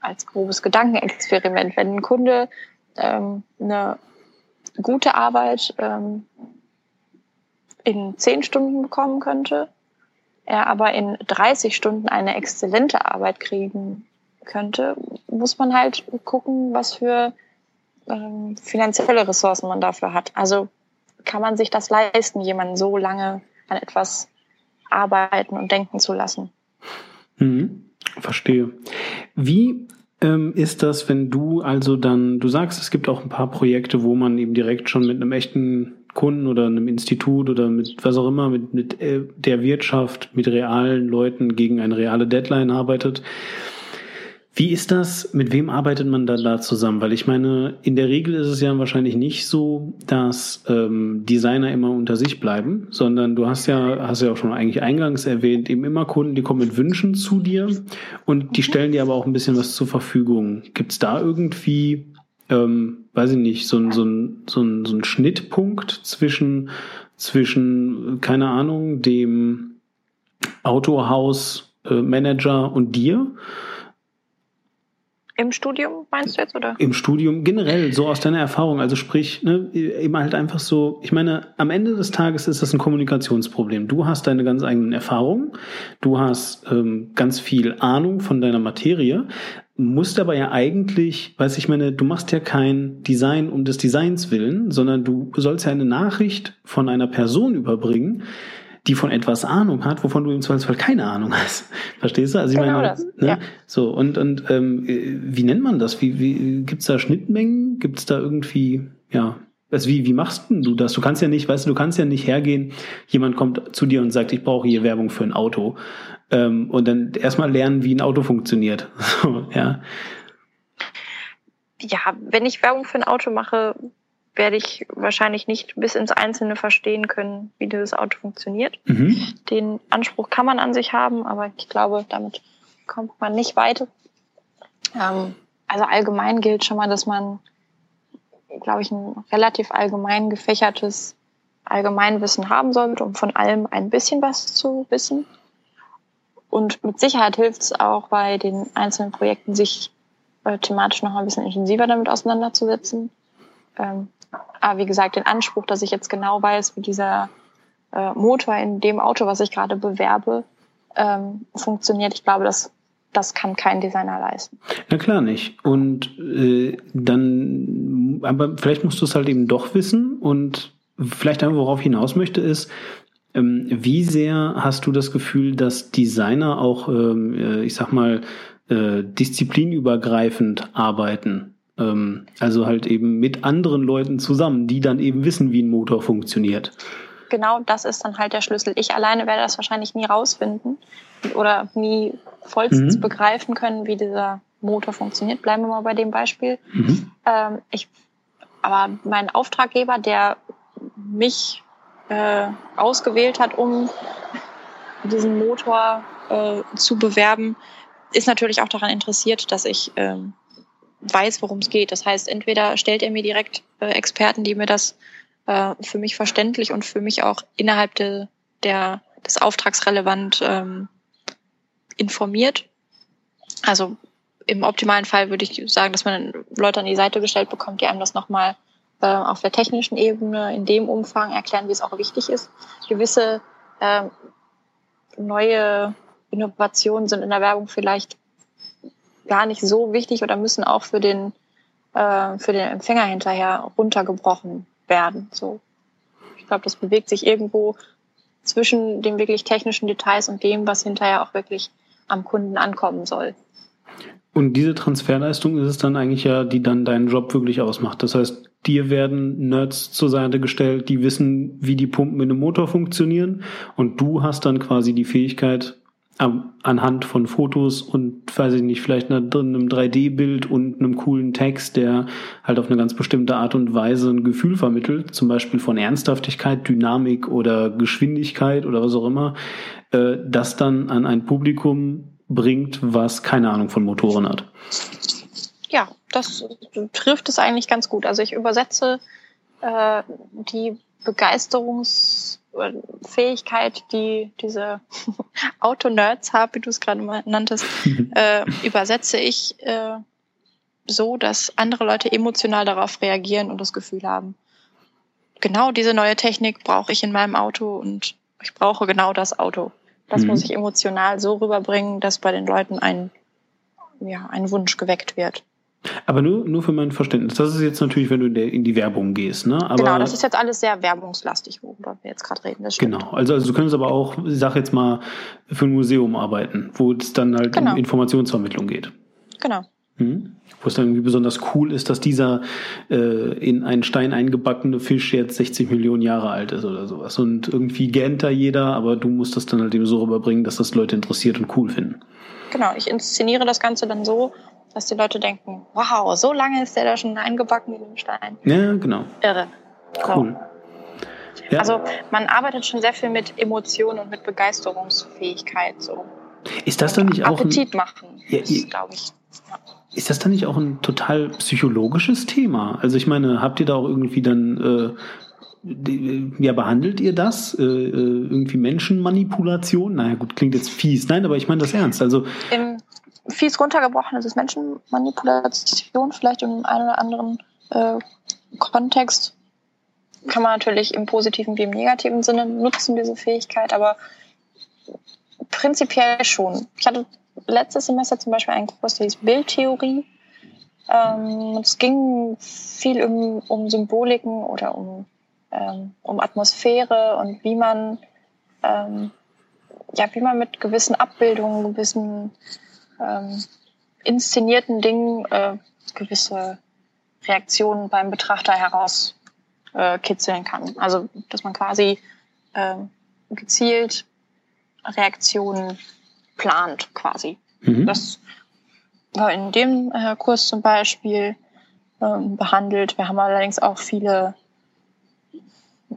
als grobes Gedankenexperiment. Wenn ein Kunde ähm, eine gute Arbeit ähm, in zehn Stunden bekommen könnte, er aber in 30 Stunden eine exzellente Arbeit kriegen könnte, muss man halt gucken, was für ähm, finanzielle Ressourcen man dafür hat. Also kann man sich das leisten, jemanden so lange an etwas arbeiten und denken zu lassen. Mhm, verstehe. Wie ist das, wenn du also dann, du sagst, es gibt auch ein paar Projekte, wo man eben direkt schon mit einem echten Kunden oder einem Institut oder mit was auch immer, mit, mit äh, der Wirtschaft, mit realen Leuten gegen eine reale Deadline arbeitet. Wie ist das? Mit wem arbeitet man dann da zusammen? Weil ich meine, in der Regel ist es ja wahrscheinlich nicht so, dass ähm, Designer immer unter sich bleiben, sondern du hast ja, hast ja auch schon eigentlich eingangs erwähnt, eben immer Kunden, die kommen mit Wünschen zu dir und die mhm. stellen dir aber auch ein bisschen was zur Verfügung. Gibt es da irgendwie, ähm, weiß ich nicht, so ein, so ein, so ein, so ein Schnittpunkt zwischen, zwischen, keine Ahnung, dem Autohaus, äh, und dir? Im Studium meinst du jetzt, oder? Im Studium generell, so aus deiner Erfahrung. Also sprich, ne, eben halt einfach so, ich meine, am Ende des Tages ist das ein Kommunikationsproblem. Du hast deine ganz eigenen Erfahrungen, du hast ähm, ganz viel Ahnung von deiner Materie, musst aber ja eigentlich, weiß ich meine, du machst ja kein Design um des Designs willen, sondern du sollst ja eine Nachricht von einer Person überbringen, die von etwas Ahnung hat, wovon du im Zweifelsfall keine Ahnung hast. Verstehst du? Also ich genau meine, das. Ne? Ja. so und und ähm, wie nennt man das? Wie, wie gibt's da Schnittmengen? Gibt's da irgendwie ja? Also wie, wie machst du das? Du kannst ja nicht, weißt du, du kannst ja nicht hergehen, jemand kommt zu dir und sagt, ich brauche hier Werbung für ein Auto. Ähm, und dann erstmal lernen, wie ein Auto funktioniert. So, ja. Ja, wenn ich Werbung für ein Auto mache, werde ich wahrscheinlich nicht bis ins Einzelne verstehen können, wie dieses Auto funktioniert. Mhm. Den Anspruch kann man an sich haben, aber ich glaube, damit kommt man nicht weiter. Ähm, also allgemein gilt schon mal, dass man, glaube ich, ein relativ allgemein gefächertes Allgemeinwissen haben sollte, um von allem ein bisschen was zu wissen. Und mit Sicherheit hilft es auch bei den einzelnen Projekten, sich äh, thematisch noch ein bisschen intensiver damit auseinanderzusetzen. Ähm, aber wie gesagt, den Anspruch, dass ich jetzt genau weiß, wie dieser äh, Motor in dem Auto, was ich gerade bewerbe, ähm, funktioniert, ich glaube, das, das kann kein Designer leisten. Na klar nicht. Und äh, dann, aber vielleicht musst du es halt eben doch wissen und vielleicht einfach, worauf ich hinaus möchte, ist, ähm, wie sehr hast du das Gefühl, dass Designer auch, ähm, äh, ich sag mal, äh, disziplinübergreifend arbeiten? Ähm, also halt eben mit anderen Leuten zusammen, die dann eben wissen, wie ein Motor funktioniert. Genau das ist dann halt der Schlüssel. Ich alleine werde das wahrscheinlich nie rausfinden oder nie vollstens mhm. begreifen können, wie dieser Motor funktioniert. Bleiben wir mal bei dem Beispiel. Mhm. Ähm, ich, aber mein Auftraggeber, der mich äh, ausgewählt hat, um diesen Motor äh, zu bewerben, ist natürlich auch daran interessiert, dass ich ähm, weiß, worum es geht. Das heißt, entweder stellt er mir direkt äh, Experten, die mir das äh, für mich verständlich und für mich auch innerhalb de, der, des Auftrags relevant ähm, informiert. Also im optimalen Fall würde ich sagen, dass man Leute an die Seite gestellt bekommt, die einem das nochmal äh, auf der technischen Ebene in dem Umfang erklären, wie es auch wichtig ist. Gewisse äh, neue Innovationen sind in der Werbung vielleicht gar nicht so wichtig oder müssen auch für den, äh, für den Empfänger hinterher runtergebrochen werden. So. Ich glaube, das bewegt sich irgendwo zwischen den wirklich technischen Details und dem, was hinterher auch wirklich am Kunden ankommen soll. Und diese Transferleistung ist es dann eigentlich ja, die dann deinen Job wirklich ausmacht. Das heißt, dir werden Nerds zur Seite gestellt, die wissen, wie die Pumpen in einem Motor funktionieren und du hast dann quasi die Fähigkeit, anhand von Fotos und weiß ich nicht, vielleicht einem 3D-Bild und einem coolen Text, der halt auf eine ganz bestimmte Art und Weise ein Gefühl vermittelt, zum Beispiel von Ernsthaftigkeit, Dynamik oder Geschwindigkeit oder was auch immer, äh, das dann an ein Publikum bringt, was keine Ahnung von Motoren hat. Ja, das trifft es eigentlich ganz gut. Also ich übersetze äh, die Begeisterungs Fähigkeit, die diese Auto-Nerds haben, wie du es gerade mal nanntest, äh, übersetze ich äh, so, dass andere Leute emotional darauf reagieren und das Gefühl haben, genau diese neue Technik brauche ich in meinem Auto und ich brauche genau das Auto. Das mhm. muss ich emotional so rüberbringen, dass bei den Leuten ein, ja, ein Wunsch geweckt wird. Aber nur, nur für mein Verständnis. Das ist jetzt natürlich, wenn du in, der, in die Werbung gehst. Ne? Aber, genau, das ist jetzt alles sehr werbungslastig, worüber wir jetzt gerade reden. genau, also, also du könntest aber auch, ich sag jetzt mal, für ein Museum arbeiten, wo es dann halt genau. um Informationsvermittlung geht. Genau. Mhm. Wo es dann irgendwie besonders cool ist, dass dieser äh, in einen Stein eingebackene Fisch jetzt 60 Millionen Jahre alt ist oder sowas. Und irgendwie gähnt da jeder, aber du musst das dann halt eben so rüberbringen, dass das Leute interessiert und cool finden. Genau, ich inszeniere das Ganze dann so, dass die Leute denken, wow, so lange ist der da schon eingebacken in dem Stein. Ja, genau. Irre. Cool. Ja. Also man arbeitet schon sehr viel mit Emotionen und mit Begeisterungsfähigkeit. So. Ist das dann nicht auch Appetit ein, machen, ja, glaube ich. Ja. Ist das dann nicht auch ein total psychologisches Thema? Also ich meine, habt ihr da auch irgendwie dann äh, ja, behandelt ihr das? Äh, äh, irgendwie Menschenmanipulation? Naja, gut, klingt jetzt fies. Nein, aber ich meine das ernst. Also Im fies runtergebrochen ist es Menschenmanipulation, vielleicht im einen oder anderen äh, Kontext. Kann man natürlich im positiven wie im negativen Sinne nutzen, diese Fähigkeit, aber prinzipiell schon. Ich hatte letztes Semester zum Beispiel einen Kurs, der hieß Bildtheorie. Ähm, es ging viel um, um Symboliken oder um, ähm, um Atmosphäre und wie man ähm, ja, wie man mit gewissen Abbildungen, gewissen ähm, inszenierten Dingen äh, gewisse Reaktionen beim Betrachter herauskitzeln äh, kann. Also, dass man quasi äh, gezielt Reaktionen plant, quasi. Mhm. Das war in dem äh, Kurs zum Beispiel ähm, behandelt. Wir haben allerdings auch viele,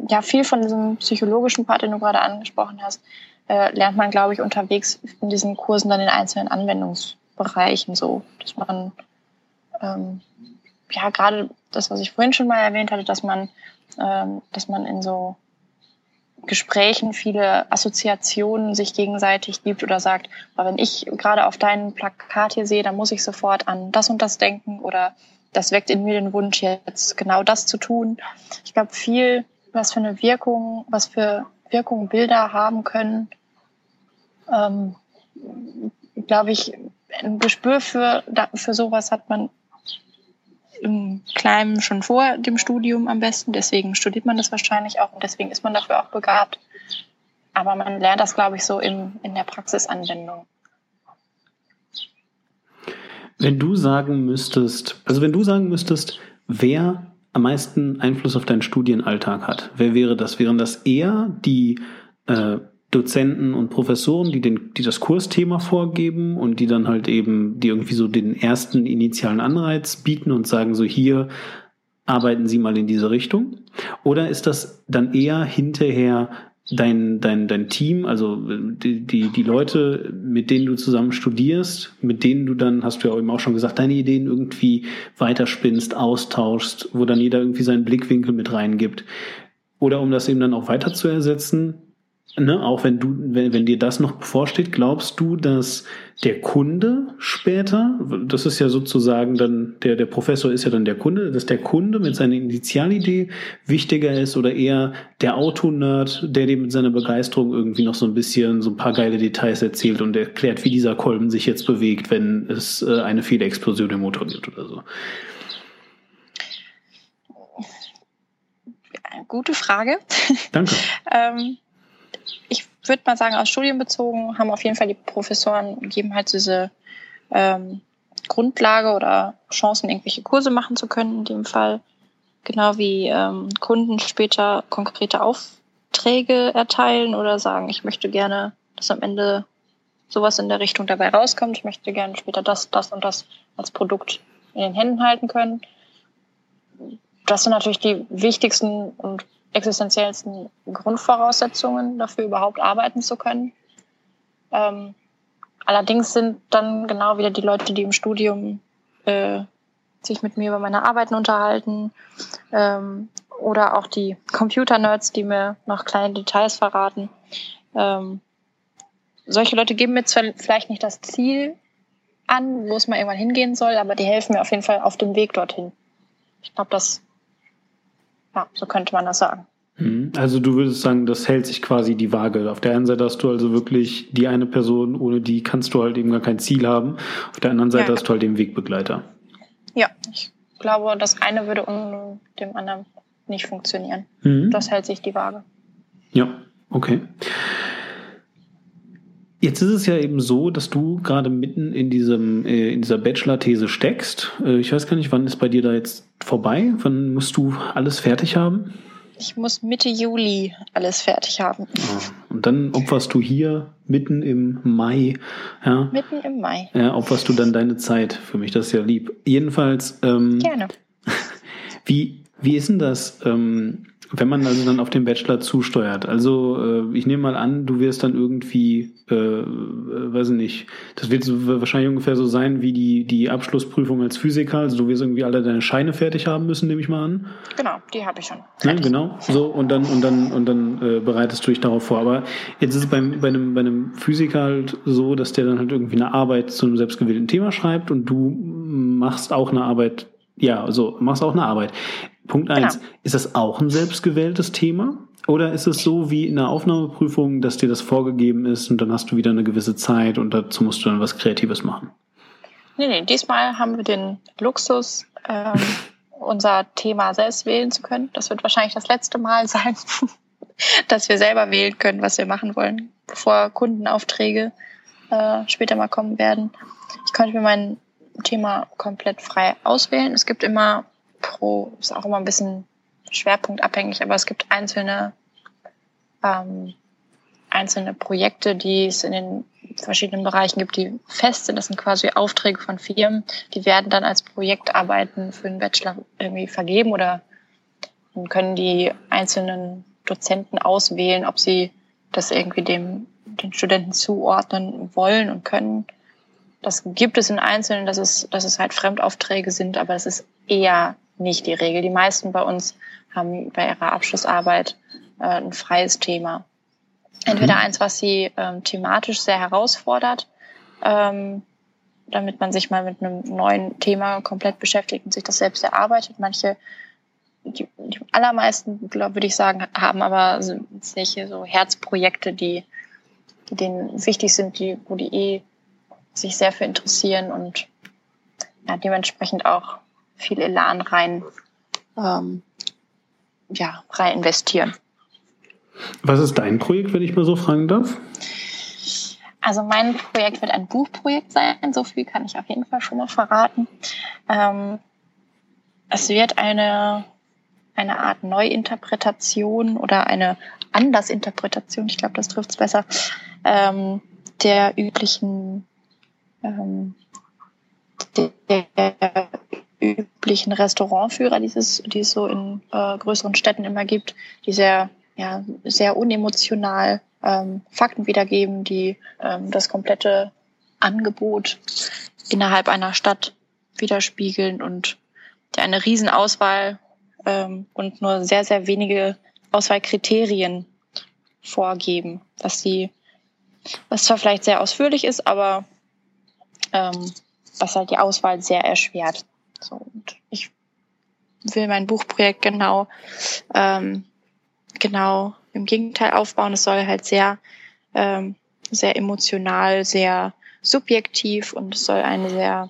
ja, viel von diesem psychologischen Part, den du gerade angesprochen hast, äh, lernt man, glaube ich, unterwegs in diesen Kursen dann in einzelnen Anwendungsbereichen so, dass man ähm, ja gerade das, was ich vorhin schon mal erwähnt hatte, dass man, ähm, dass man in so Gesprächen viele Assoziationen sich gegenseitig gibt oder sagt, aber wenn ich gerade auf deinem Plakat hier sehe, dann muss ich sofort an das und das denken oder das weckt in mir den Wunsch, jetzt genau das zu tun. Ich glaube, viel, was für eine Wirkung, was für Wirkung Bilder haben können, ähm, glaube ich, ein Gespür für, für sowas hat man im Kleinen schon vor dem Studium am besten. Deswegen studiert man das wahrscheinlich auch und deswegen ist man dafür auch begabt. Aber man lernt das, glaube ich, so im, in der Praxisanwendung. Wenn du sagen müsstest, also wenn du sagen müsstest, wer am meisten Einfluss auf deinen Studienalltag hat, wer wäre das? Wären das eher die äh, Dozenten und Professoren, die, den, die das Kursthema vorgeben und die dann halt eben, die irgendwie so den ersten initialen Anreiz bieten und sagen so hier arbeiten Sie mal in diese Richtung? Oder ist das dann eher hinterher dein, dein, dein Team, also die, die, die Leute, mit denen du zusammen studierst, mit denen du dann, hast du ja eben auch schon gesagt, deine Ideen irgendwie weiterspinnst, austauschst, wo dann jeder irgendwie seinen Blickwinkel mit reingibt. Oder um das eben dann auch weiter zu ersetzen, ne, auch wenn du, wenn, wenn dir das noch bevorsteht, glaubst du, dass der Kunde später, das ist ja sozusagen dann, der, der Professor ist ja dann der Kunde, dass der Kunde mit seiner Initialidee wichtiger ist oder eher der Autonerd, der dem mit seiner Begeisterung irgendwie noch so ein bisschen so ein paar geile Details erzählt und erklärt, wie dieser Kolben sich jetzt bewegt, wenn es äh, eine Fehlexplosion im Motor gibt oder so. Gute Frage. Danke. ähm, ich würde mal sagen, aus Studien bezogen haben auf jeden Fall die Professoren gegeben halt diese ähm, Grundlage oder Chancen, irgendwelche Kurse machen zu können in dem Fall. Genau wie ähm, Kunden später konkrete Aufträge erteilen oder sagen, ich möchte gerne, dass am Ende sowas in der Richtung dabei rauskommt. Ich möchte gerne später das, das und das als Produkt in den Händen halten können. Das sind natürlich die wichtigsten und existenziellsten Grundvoraussetzungen dafür überhaupt arbeiten zu können. Ähm, allerdings sind dann genau wieder die Leute, die im Studium äh, sich mit mir über meine Arbeiten unterhalten ähm, oder auch die Computer-Nerds, die mir noch kleine Details verraten. Ähm, solche Leute geben mir zwar vielleicht nicht das Ziel an, wo es mal irgendwann hingehen soll, aber die helfen mir auf jeden Fall auf dem Weg dorthin. Ich glaube, das ja, so könnte man das sagen. Mhm. Also du würdest sagen, das hält sich quasi die Waage. Auf der einen Seite hast du also wirklich die eine Person, ohne die kannst du halt eben gar kein Ziel haben. Auf der anderen Seite ja. hast du halt den Wegbegleiter. Ja, ich glaube, das eine würde ohne dem anderen nicht funktionieren. Mhm. Das hält sich die Waage. Ja, okay. Jetzt ist es ja eben so, dass du gerade mitten in diesem äh, in dieser Bachelor-These steckst. Äh, ich weiß gar nicht, wann ist bei dir da jetzt vorbei? Wann musst du alles fertig haben? Ich muss Mitte Juli alles fertig haben. Ja. Und dann opferst du hier mitten im Mai. Ja, mitten im Mai. Ja, opferst du dann deine Zeit für mich. Das ist ja lieb. Jedenfalls. Ähm, Gerne. Wie, wie ist denn das? Ähm, Wenn man also dann auf den Bachelor zusteuert, also äh, ich nehme mal an, du wirst dann irgendwie, äh, äh, weiß ich nicht, das wird so, wahrscheinlich ungefähr so sein wie die, die Abschlussprüfung als Physiker, also du wirst irgendwie alle deine Scheine fertig haben müssen, nehme ich mal an. Genau, die habe ich schon. Ja, genau, so und dann und dann und dann äh, bereitest du dich darauf vor. Aber jetzt ist es beim, bei, einem, bei einem Physiker halt so, dass der dann halt irgendwie eine Arbeit zu einem selbstgewählten Thema schreibt und du machst auch eine Arbeit ja, also machst auch eine Arbeit. Punkt eins, genau. ist das auch ein selbstgewähltes Thema? Oder ist es so wie in der Aufnahmeprüfung, dass dir das vorgegeben ist und dann hast du wieder eine gewisse Zeit und dazu musst du dann was Kreatives machen? Nee, nee, diesmal haben wir den Luxus, ähm, unser Thema selbst wählen zu können. Das wird wahrscheinlich das letzte Mal sein, dass wir selber wählen können, was wir machen wollen, bevor Kundenaufträge äh, später mal kommen werden. Ich konnte mir mein Thema komplett frei auswählen. Es gibt immer pro, ist auch immer ein bisschen schwerpunktabhängig, aber es gibt einzelne, ähm, einzelne Projekte, die es in den verschiedenen Bereichen gibt, die fest sind. Das sind quasi Aufträge von Firmen. Die werden dann als Projektarbeiten für den Bachelor irgendwie vergeben oder dann können die einzelnen Dozenten auswählen, ob sie das irgendwie dem, den Studenten zuordnen wollen und können. Das gibt es in Einzelnen, dass es, dass es halt Fremdaufträge sind, aber es ist eher nicht die Regel. Die meisten bei uns haben bei ihrer Abschlussarbeit äh, ein freies Thema. Entweder mhm. eins, was sie ähm, thematisch sehr herausfordert, ähm, damit man sich mal mit einem neuen Thema komplett beschäftigt und sich das selbst erarbeitet. Manche, die, die allermeisten, glaube würde ich sagen, haben aber solche so Herzprojekte, die, die denen wichtig sind, die, wo die eh sich sehr für interessieren und ja, dementsprechend auch viel Elan rein, ähm, ja, rein investieren. Was ist dein Projekt, wenn ich mal so fragen darf? Also mein Projekt wird ein Buchprojekt sein, so viel kann ich auf jeden Fall schon mal verraten. Ähm, es wird eine, eine Art Neuinterpretation oder eine Andersinterpretation, ich glaube, das trifft es besser, ähm, der üblichen ähm, der, der üblichen Restaurantführer, die es, die es so in äh, größeren Städten immer gibt, die sehr, ja, sehr unemotional ähm, Fakten wiedergeben, die ähm, das komplette Angebot innerhalb einer Stadt widerspiegeln und die eine Riesenauswahl ähm, und nur sehr, sehr wenige Auswahlkriterien vorgeben, was die, was zwar vielleicht sehr ausführlich ist, aber ähm, was halt die Auswahl sehr erschwert. So, und ich will mein Buchprojekt genau, ähm, genau im Gegenteil aufbauen. Es soll halt sehr, ähm, sehr emotional, sehr subjektiv und es soll eine sehr,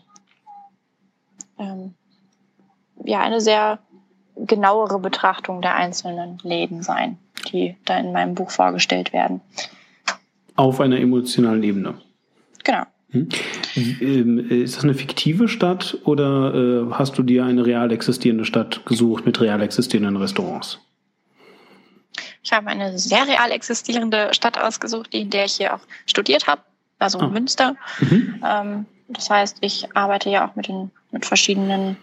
ähm, ja, eine sehr genauere Betrachtung der einzelnen Läden sein, die da in meinem Buch vorgestellt werden. Auf einer emotionalen Ebene. Genau. Hm. Ähm, ist das eine fiktive Stadt oder äh, hast du dir eine real existierende Stadt gesucht mit real existierenden Restaurants? Ich habe eine sehr real existierende Stadt ausgesucht, in der ich hier auch studiert habe, also oh. Münster. Mhm. Ähm, das heißt, ich arbeite ja auch mit, den, mit verschiedenen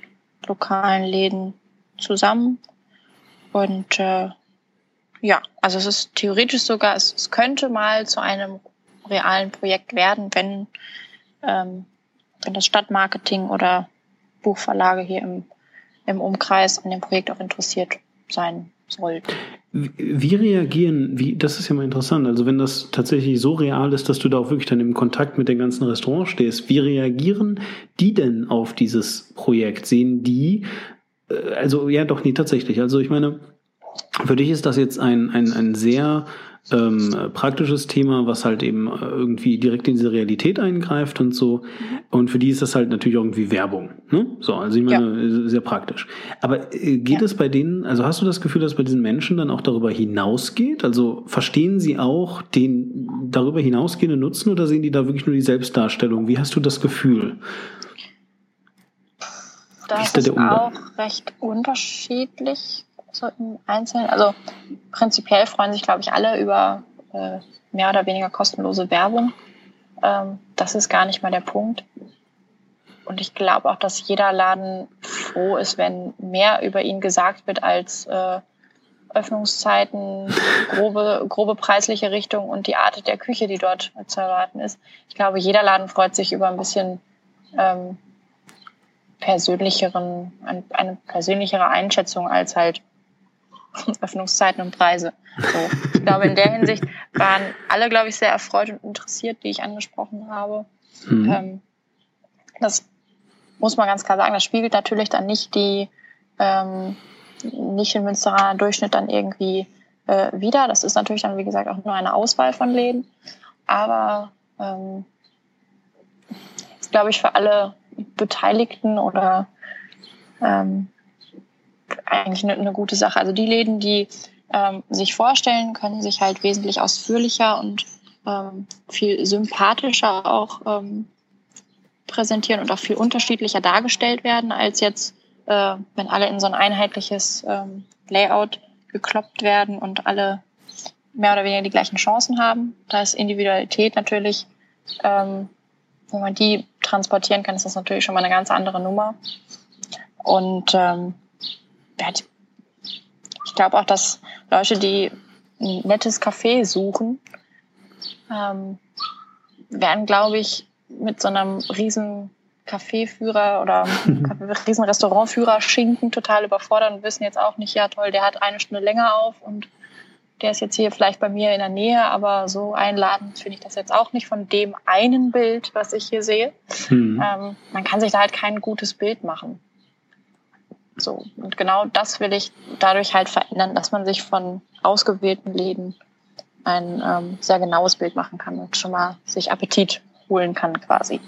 lokalen Läden zusammen. Und äh, ja, also es ist theoretisch sogar, es, es könnte mal zu einem realen Projekt werden, wenn, ähm, wenn das Stadtmarketing oder Buchverlage hier im, im Umkreis an dem Projekt auch interessiert sein sollten. Wie reagieren, wie, das ist ja mal interessant, also wenn das tatsächlich so real ist, dass du da auch wirklich dann im Kontakt mit den ganzen Restaurants stehst, wie reagieren die denn auf dieses Projekt? Sehen die, äh, also ja doch, nee, tatsächlich, also ich meine, für dich ist das jetzt ein, ein, ein sehr ähm, praktisches Thema, was halt eben äh, irgendwie direkt in diese Realität eingreift und so. Und für die ist das halt natürlich irgendwie Werbung. Ne? So, also ich meine, ja. sehr praktisch. Aber äh, geht ja. es bei denen, also hast du das Gefühl, dass bei diesen Menschen dann auch darüber hinausgeht? Also verstehen sie auch den darüber hinausgehenden Nutzen oder sehen die da wirklich nur die Selbstdarstellung? Wie hast du das Gefühl? Das ist, ist auch recht unterschiedlich so im Einzelnen. Also prinzipiell freuen sich, glaube ich, alle über äh, mehr oder weniger kostenlose Werbung. Ähm, das ist gar nicht mal der Punkt. Und ich glaube auch, dass jeder Laden froh ist, wenn mehr über ihn gesagt wird als, äh, Öffnungszeiten, grobe, grobe preisliche Richtung und die Art der Küche, die dort zu erwarten ist. Ich glaube, jeder Laden freut sich über ein bisschen ähm, persönlicheren, eine persönlichere Einschätzung als halt Öffnungszeiten und Preise. So. Ich glaube, in der Hinsicht waren alle, glaube ich, sehr erfreut und interessiert, die ich angesprochen habe. Mhm. Ähm, das muss man ganz klar sagen, das spiegelt natürlich dann nicht die, ähm, nicht den Münsteraner Durchschnitt dann irgendwie äh, wieder. Das ist natürlich dann, wie gesagt, auch nur eine Auswahl von Läden. Aber ähm, ist, glaube ich, für alle Beteiligten oder ähm, eigentlich eine, eine gute Sache. Also die Läden, die ähm, sich vorstellen, können sich halt wesentlich ausführlicher und ähm, viel sympathischer auch ähm, präsentieren und auch viel unterschiedlicher dargestellt werden, als jetzt, äh, wenn alle in so ein einheitliches ähm, Layout gekloppt werden und alle mehr oder weniger die gleichen Chancen haben. Da ist Individualität natürlich, ähm, wenn man die transportieren kann, ist das natürlich schon mal eine ganz andere Nummer. Und ähm, ich glaube auch, dass Leute, die ein nettes Café suchen, ähm, werden, glaube ich, mit so einem riesen Kaffeeführer oder riesen Restaurantführer Schinken total überfordert und wissen jetzt auch nicht, ja toll, der hat eine Stunde länger auf und der ist jetzt hier vielleicht bei mir in der Nähe, aber so einladend finde ich das jetzt auch nicht von dem einen Bild, was ich hier sehe. Mhm. Ähm, man kann sich da halt kein gutes Bild machen. So. Und genau das will ich dadurch halt verändern, dass man sich von ausgewählten Läden ein ähm, sehr genaues Bild machen kann und schon mal sich Appetit holen kann quasi.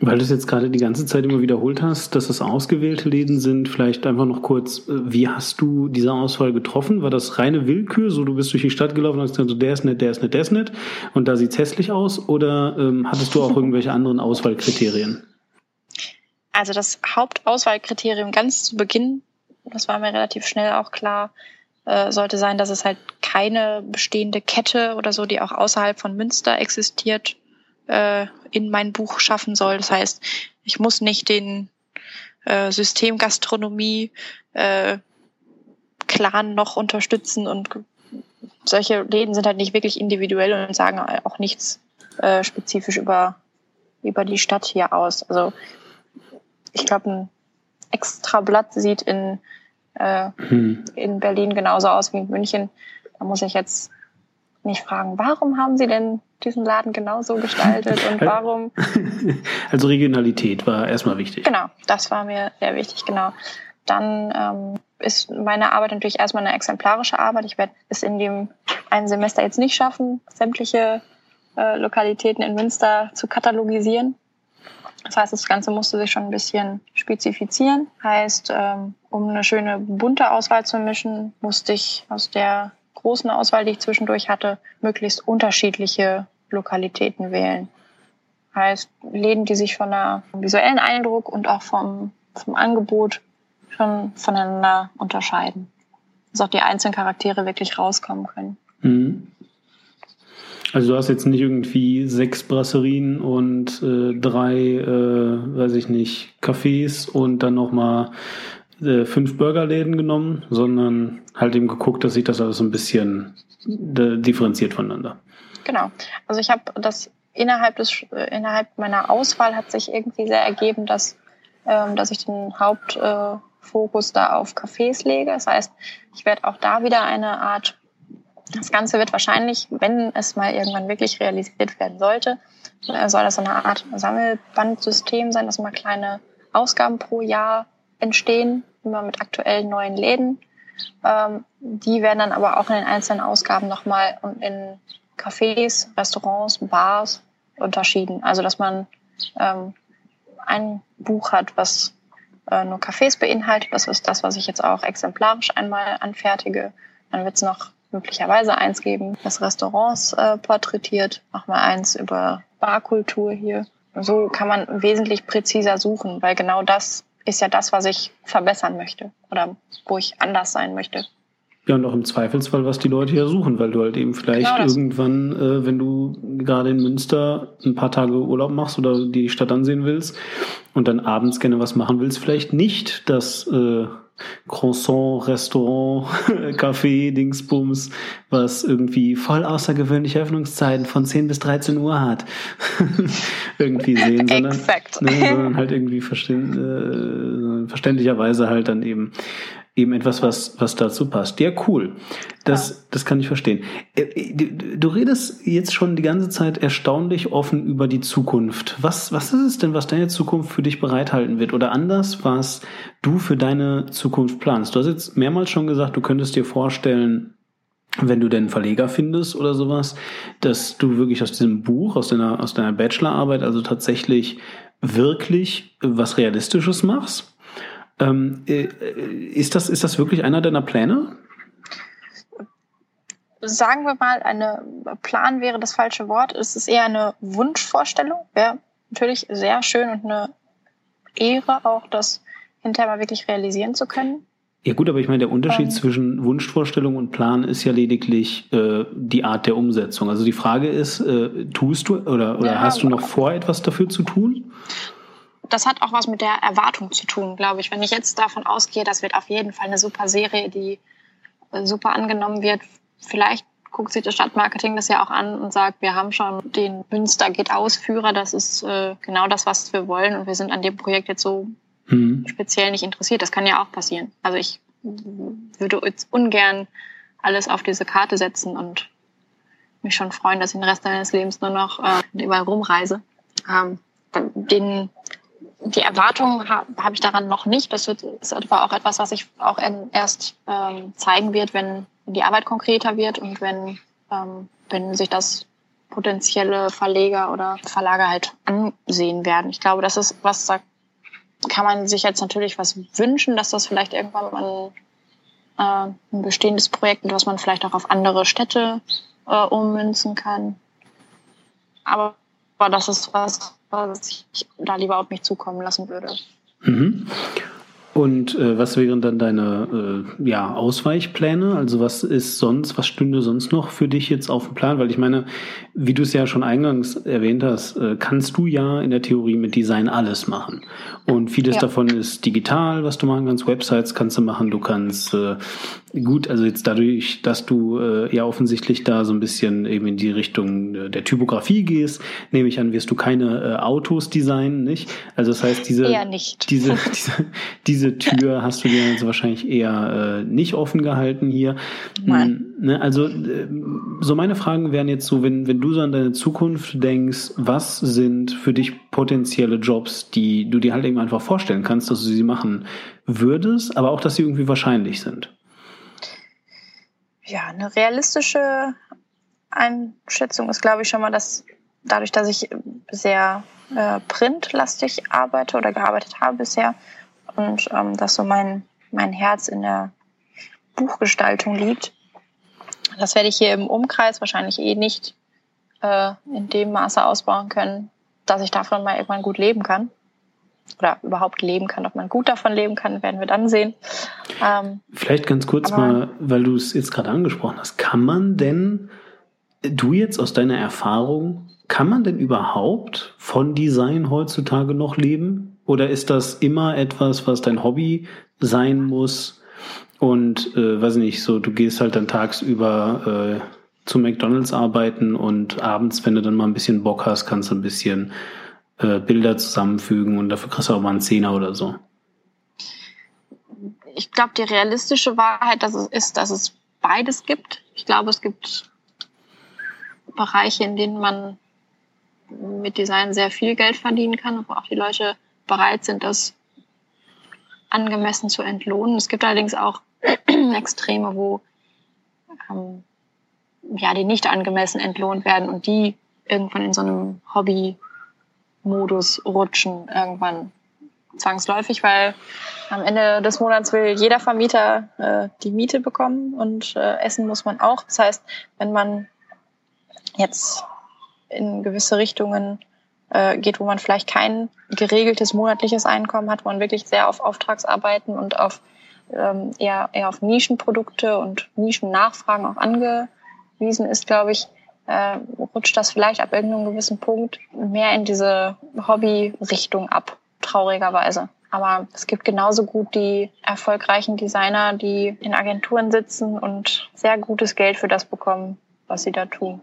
Weil du es jetzt gerade die ganze Zeit immer wiederholt hast, dass es ausgewählte Läden sind, vielleicht einfach noch kurz, äh, wie hast du diese Auswahl getroffen? War das reine Willkür? So, du bist durch die Stadt gelaufen und hast gesagt, der ist nett, der ist nett, der ist nett und da sieht es hässlich aus? Oder ähm, hattest du auch irgendwelche anderen Auswahlkriterien? Also das Hauptauswahlkriterium ganz zu Beginn, das war mir relativ schnell auch klar, äh, sollte sein, dass es halt keine bestehende Kette oder so, die auch außerhalb von Münster existiert, äh, in mein Buch schaffen soll. Das heißt, ich muss nicht den äh, Systemgastronomie Clan noch unterstützen und solche Läden sind halt nicht wirklich individuell und sagen auch nichts äh, spezifisch über über die Stadt hier aus. Also ich glaube, ein Extrablatt sieht in, äh, hm. in Berlin genauso aus wie in München. Da muss ich jetzt nicht fragen, warum haben Sie denn diesen Laden genauso gestaltet und warum? Also Regionalität war erstmal wichtig. Genau, das war mir sehr wichtig, genau. Dann ähm, ist meine Arbeit natürlich erstmal eine exemplarische Arbeit. Ich werde es in dem einen Semester jetzt nicht schaffen, sämtliche äh, Lokalitäten in Münster zu katalogisieren. Das heißt, das Ganze musste sich schon ein bisschen spezifizieren. Heißt, ähm, um eine schöne bunte Auswahl zu mischen, musste ich aus der großen Auswahl, die ich zwischendurch hatte, möglichst unterschiedliche Lokalitäten wählen. Heißt, Läden, die sich von der visuellen Eindruck und auch vom, vom Angebot schon voneinander unterscheiden. Dass auch die einzelnen Charaktere wirklich rauskommen können. Mhm. Also du hast jetzt nicht irgendwie sechs Brasserien und äh, drei, äh, weiß ich nicht, Cafés und dann nochmal äh, fünf Burgerläden genommen, sondern halt eben geguckt, dass sich das alles ein bisschen äh, differenziert voneinander. Genau. Also ich habe das innerhalb des äh, innerhalb meiner Auswahl hat sich irgendwie sehr ergeben, dass ähm, dass ich den Hauptfokus äh, da auf Cafés lege. Das heißt, ich werde auch da wieder eine Art das Ganze wird wahrscheinlich, wenn es mal irgendwann wirklich realisiert werden sollte, äh, soll das so eine Art Sammelbandsystem sein, dass immer kleine Ausgaben pro Jahr entstehen, immer mit aktuellen neuen Läden. Ähm, die werden dann aber auch in den einzelnen Ausgaben nochmal in Cafés, Restaurants, Bars unterschieden. Also dass man ähm, ein Buch hat, was äh, nur Cafés beinhaltet. Das ist das, was ich jetzt auch exemplarisch einmal anfertige. Dann wird es noch möglicherweise eins geben, das Restaurants äh, porträtiert, auch mal eins über Barkultur hier. So kann man wesentlich präziser suchen, weil genau das ist ja das, was ich verbessern möchte oder wo ich anders sein möchte. Ja, und auch im Zweifelsfall, was die Leute hier suchen, weil du halt eben vielleicht genau irgendwann, äh, wenn du gerade in Münster ein paar Tage Urlaub machst oder die Stadt ansehen willst und dann abends gerne was machen willst, vielleicht nicht das äh, Croissant, Restaurant, Café, Dingsbums, was irgendwie voll außergewöhnliche Öffnungszeiten von 10 bis 13 Uhr hat, irgendwie sehen, sondern, ne, sondern halt irgendwie äh, verständlicherweise halt dann eben eben etwas, was, was dazu passt. Ja, cool. Das, ja. das kann ich verstehen. Äh, du redest jetzt schon die ganze Zeit erstaunlich offen über die Zukunft. Was, was ist es denn, was deine Zukunft für dich bereithalten wird? Oder anders, was du für deine Zukunft planst? Du hast jetzt mehrmals schon gesagt, du könntest dir vorstellen, wenn du denn Verleger findest oder sowas, dass du wirklich aus diesem Buch, aus deiner, aus deiner Bachelorarbeit, also tatsächlich wirklich was Realistisches machst? Ähm, äh, ist, das, ist das wirklich einer deiner Pläne? Sagen wir mal, eine Plan wäre das falsche Wort. Es ist eher eine Wunschvorstellung. Wäre natürlich sehr schön und eine Ehre auch, das hinterher mal wirklich realisieren zu können. Ja gut, aber ich meine, der Unterschied ähm. zwischen Wunschvorstellung und Plan ist ja lediglich äh, die Art der Umsetzung. Also die Frage ist, äh, tust du oder, oder ja, hast du noch vor, etwas dafür zu tun? Das hat auch was mit der Erwartung zu tun, glaube ich. Wenn ich jetzt davon ausgehe, das wird auf jeden Fall eine super Serie, die äh, super angenommen wird, vielleicht guckt sich das Stadtmarketing das ja auch an und sagt, wir haben schon den Münster geht Ausführer, das ist äh, genau das, was wir wollen und wir sind an dem Projekt jetzt so mhm. speziell nicht interessiert. Das kann ja auch passieren. Also ich würde jetzt ungern alles auf diese Karte setzen und mich schon freuen, dass ich den Rest meines Lebens nur noch äh, überall rumreise. Ähm, den die Erwartungen habe hab ich daran noch nicht. Das wird, ist aber auch etwas, was sich auch erst ähm, zeigen wird, wenn die Arbeit konkreter wird und wenn, ähm, wenn sich das potenzielle Verleger oder Verlager halt ansehen werden. Ich glaube, das ist was, da kann man sich jetzt natürlich was wünschen, dass das vielleicht irgendwann mal ein, äh, ein bestehendes Projekt wird, was man vielleicht auch auf andere Städte äh, ummünzen kann. Aber, aber das ist was, was ich da lieber auf mich zukommen lassen würde. Mhm. Und äh, was wären dann deine äh, ja, Ausweichpläne? Also was ist sonst, was stünde sonst noch für dich jetzt auf dem Plan? Weil ich meine, wie du es ja schon eingangs erwähnt hast, äh, kannst du ja in der Theorie mit Design alles machen. Und vieles ja. davon ist digital, was du machen kannst. Websites kannst du machen. Du kannst äh, gut, also jetzt dadurch, dass du äh, ja offensichtlich da so ein bisschen eben in die Richtung äh, der Typografie gehst, nehme ich an, wirst du keine äh, Autos designen, nicht? Also das heißt, diese, diese, diese, diese Tür hast du dir also wahrscheinlich eher äh, nicht offen gehalten hier. Nein. Hm, ne, also äh, so meine Fragen wären jetzt so, wenn, wenn du so an deine Zukunft denkst, was sind für dich potenzielle Jobs, die du dir halt eben einfach vorstellen kannst, dass du sie machen würdest, aber auch, dass sie irgendwie wahrscheinlich sind? Ja, eine realistische Einschätzung ist, glaube ich, schon mal, dass dadurch, dass ich sehr äh, printlastig arbeite oder gearbeitet habe bisher und ähm, dass so mein, mein Herz in der Buchgestaltung liegt, das werde ich hier im Umkreis wahrscheinlich eh nicht äh, in dem Maße ausbauen können, dass ich davon mal irgendwann gut leben kann oder überhaupt leben kann. Ob man gut davon leben kann, werden wir dann sehen. Ähm, Vielleicht ganz kurz mal, weil du es jetzt gerade angesprochen hast, kann man denn, du jetzt aus deiner Erfahrung, kann man denn überhaupt von Design heutzutage noch leben? Oder ist das immer etwas, was dein Hobby sein muss? Und äh, weiß nicht, so du gehst halt dann tagsüber äh, zu McDonalds arbeiten und abends, wenn du dann mal ein bisschen Bock hast, kannst du ein bisschen äh, Bilder zusammenfügen und dafür kriegst du auch mal einen Zehner oder so. Ich glaube, die realistische Wahrheit dass es ist, dass es beides gibt. Ich glaube, es gibt Bereiche, in denen man mit Design sehr viel Geld verdienen kann, wo auch die Leute bereit sind, das angemessen zu entlohnen. Es gibt allerdings auch Extreme, wo ähm, ja, die nicht angemessen entlohnt werden und die irgendwann in so einem Hobby Modus rutschen irgendwann zwangsläufig, weil am Ende des Monats will jeder Vermieter äh, die Miete bekommen und äh, essen muss man auch. Das heißt, wenn man jetzt in gewisse Richtungen äh, geht, wo man vielleicht kein geregeltes monatliches Einkommen hat, wo man wirklich sehr auf Auftragsarbeiten und auf ähm, eher, eher auf Nischenprodukte und Nischennachfragen auch angewiesen ist, glaube ich, äh, rutscht das vielleicht ab irgendeinem gewissen Punkt mehr in diese Hobby-Richtung ab, traurigerweise. Aber es gibt genauso gut die erfolgreichen Designer, die in Agenturen sitzen und sehr gutes Geld für das bekommen, was sie da tun.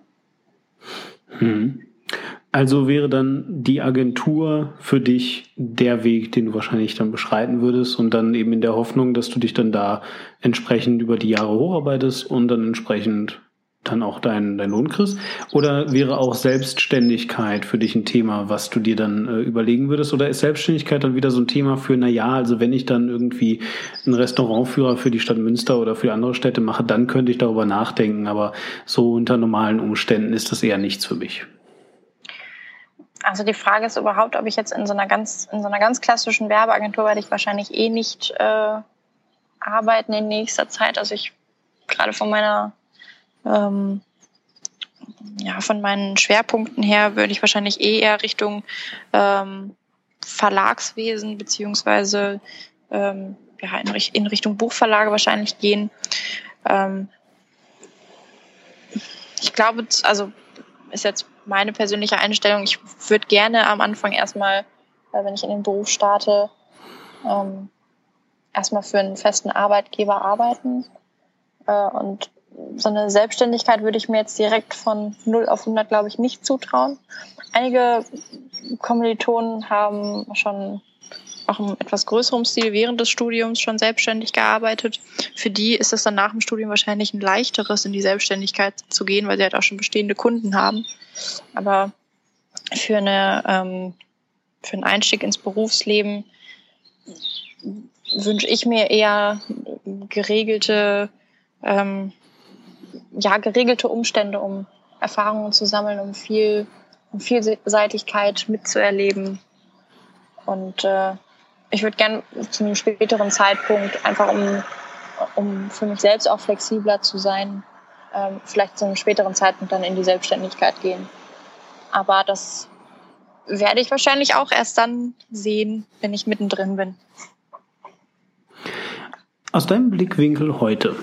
Hm. Also wäre dann die Agentur für dich der Weg, den du wahrscheinlich dann beschreiten würdest und dann eben in der Hoffnung, dass du dich dann da entsprechend über die Jahre hocharbeitest und dann entsprechend dann auch deinen dein Lohn kriegst? Oder wäre auch Selbstständigkeit für dich ein Thema, was du dir dann äh, überlegen würdest? Oder ist Selbstständigkeit dann wieder so ein Thema für, na ja, also wenn ich dann irgendwie einen Restaurantführer für die Stadt Münster oder für andere Städte mache, dann könnte ich darüber nachdenken. Aber so unter normalen Umständen ist das eher nichts für mich. Also die Frage ist überhaupt, ob ich jetzt in so einer ganz, in so einer ganz klassischen Werbeagentur werde ich wahrscheinlich eh nicht äh, arbeiten in nächster Zeit. Also ich gerade von meiner ähm, ja, von meinen Schwerpunkten her würde ich wahrscheinlich eh eher Richtung ähm, Verlagswesen beziehungsweise ähm, ja, in, in, Richtung Buchverlage wahrscheinlich gehen. Ähm, ich glaube, also ist jetzt meine persönliche Einstellung. Ich würde gerne am Anfang erstmal, äh, wenn ich in den Beruf starte, ähm, erstmal für einen festen Arbeitgeber arbeiten äh, und so eine Selbstständigkeit würde ich mir jetzt direkt von 0 auf 100, glaube ich, nicht zutrauen. Einige Kommilitonen haben schon auch im etwas größerem Stil während des Studiums schon selbstständig gearbeitet. Für die ist es dann nach dem Studium wahrscheinlich ein leichteres, in die Selbstständigkeit zu gehen, weil sie halt auch schon bestehende Kunden haben. Aber für, eine, ähm, für einen Einstieg ins Berufsleben wünsche ich mir eher geregelte ähm, ja, geregelte Umstände, um Erfahrungen zu sammeln, um viel, um Vielseitigkeit mitzuerleben. Und äh, ich würde gern zu einem späteren Zeitpunkt, einfach um, um für mich selbst auch flexibler zu sein, ähm, vielleicht zu einem späteren Zeitpunkt dann in die Selbstständigkeit gehen. Aber das werde ich wahrscheinlich auch erst dann sehen, wenn ich mittendrin bin. Aus deinem Blickwinkel heute,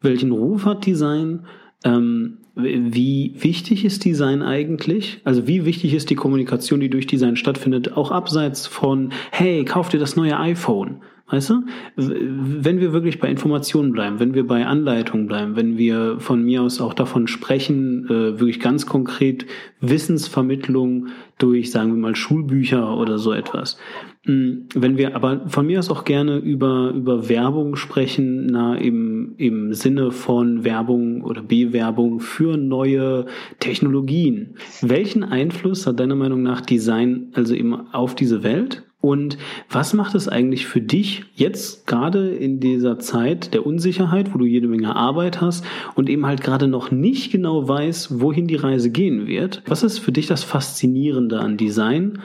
welchen Ruf hat Design? Ähm, wie wichtig ist Design eigentlich? Also wie wichtig ist die Kommunikation, die durch Design stattfindet, auch abseits von, hey, kauf dir das neue iPhone? Weißt du? Wenn wir wirklich bei Informationen bleiben, wenn wir bei Anleitungen bleiben, wenn wir von mir aus auch davon sprechen, äh, wirklich ganz konkret Wissensvermittlung durch, sagen wir mal, Schulbücher oder so etwas. Hm, wenn wir aber von mir aus auch gerne über, über Werbung sprechen, na, im, im Sinne von Werbung oder Bewerbung für neue Technologien. Welchen Einfluss hat deiner Meinung nach Design also eben auf diese Welt? Und was macht es eigentlich für dich jetzt gerade in dieser Zeit der Unsicherheit, wo du jede Menge Arbeit hast und eben halt gerade noch nicht genau weißt, wohin die Reise gehen wird? Was ist für dich das Faszinierende an Design,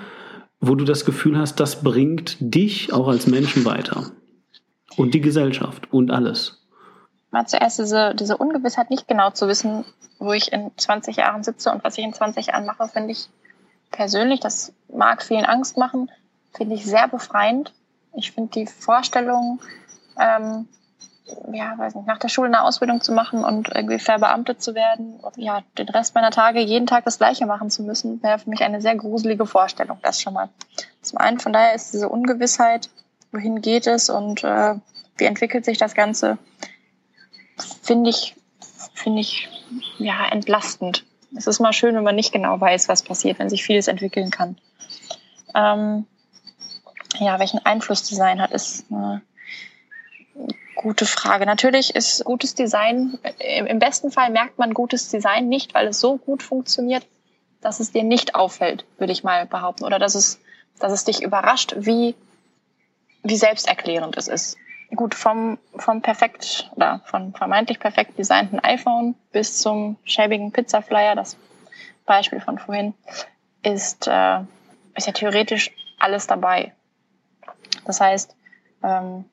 wo du das Gefühl hast, das bringt dich auch als Menschen weiter und die Gesellschaft und alles? Mal zuerst diese, diese Ungewissheit, nicht genau zu wissen, wo ich in 20 Jahren sitze und was ich in 20 Jahren mache, finde ich persönlich, das mag vielen Angst machen, finde ich sehr befreiend. Ich finde die Vorstellung, ähm, ja, weiß nicht, nach der Schule eine Ausbildung zu machen und irgendwie verbeamtet zu werden ja, den Rest meiner Tage jeden Tag das Gleiche machen zu müssen, wäre für mich eine sehr gruselige Vorstellung. Das schon mal. Zum einen, von daher ist diese Ungewissheit, wohin geht es und äh, wie entwickelt sich das Ganze, finde ich, finde ich, ja, entlastend. Es ist mal schön, wenn man nicht genau weiß, was passiert, wenn sich vieles entwickeln kann. Ähm, ja, welchen Einfluss Design hat, ist eine gute Frage. Natürlich ist gutes Design, im besten Fall merkt man gutes Design nicht, weil es so gut funktioniert, dass es dir nicht auffällt, würde ich mal behaupten. Oder dass es, dass es dich überrascht, wie, wie selbsterklärend es ist. Gut, vom, vom perfekt oder von vermeintlich perfekt designten iPhone bis zum schäbigen Pizzaflyer, das Beispiel von vorhin, ist, äh, ist ja theoretisch alles dabei. Das heißt, ähm,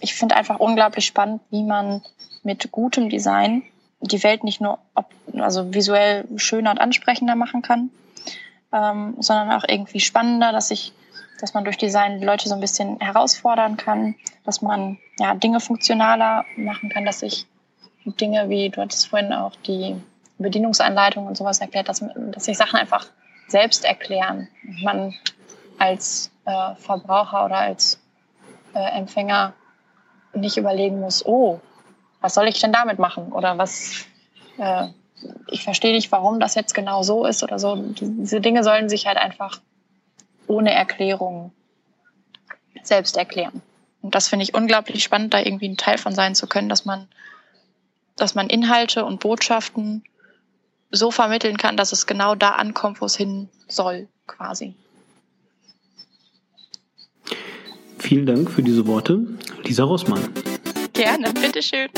ich finde einfach unglaublich spannend, wie man mit gutem Design die Welt nicht nur ob, also visuell schöner und ansprechender machen kann, ähm, sondern auch irgendwie spannender, dass ich, dass man durch Design Leute so ein bisschen herausfordern kann, dass man ja Dinge funktionaler machen kann, dass ich Dinge wie du hattest vorhin auch die Bedienungsanleitung und sowas erklärt, dass, dass sich Sachen einfach selbst erklären. Man als äh, Verbraucher oder als äh, Empfänger nicht überlegen muss, oh, was soll ich denn damit machen? Oder was, äh, ich verstehe nicht, warum das jetzt genau so ist oder so. Diese Dinge sollen sich halt einfach ohne Erklärung selbst erklären. Und das finde ich unglaublich spannend, da irgendwie ein Teil von sein zu können, dass man, dass man Inhalte und Botschaften so vermitteln kann, dass es genau da ankommt, wo es hin soll, quasi. Vielen Dank für diese Worte, Lisa Rossmann. Gerne, bitteschön.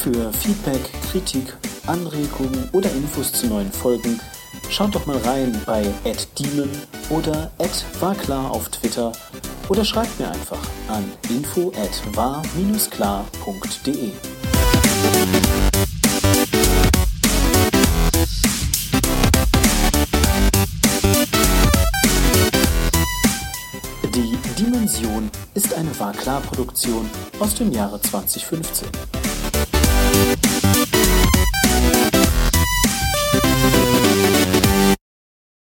Für Feedback, Kritik, Anregungen oder Infos zu neuen Folgen schaut doch mal rein bei @demon oder @warklar auf Twitter oder schreibt mir einfach an info@war-klar.de. Dimension ist eine Warklar-Produktion aus dem Jahre 2015.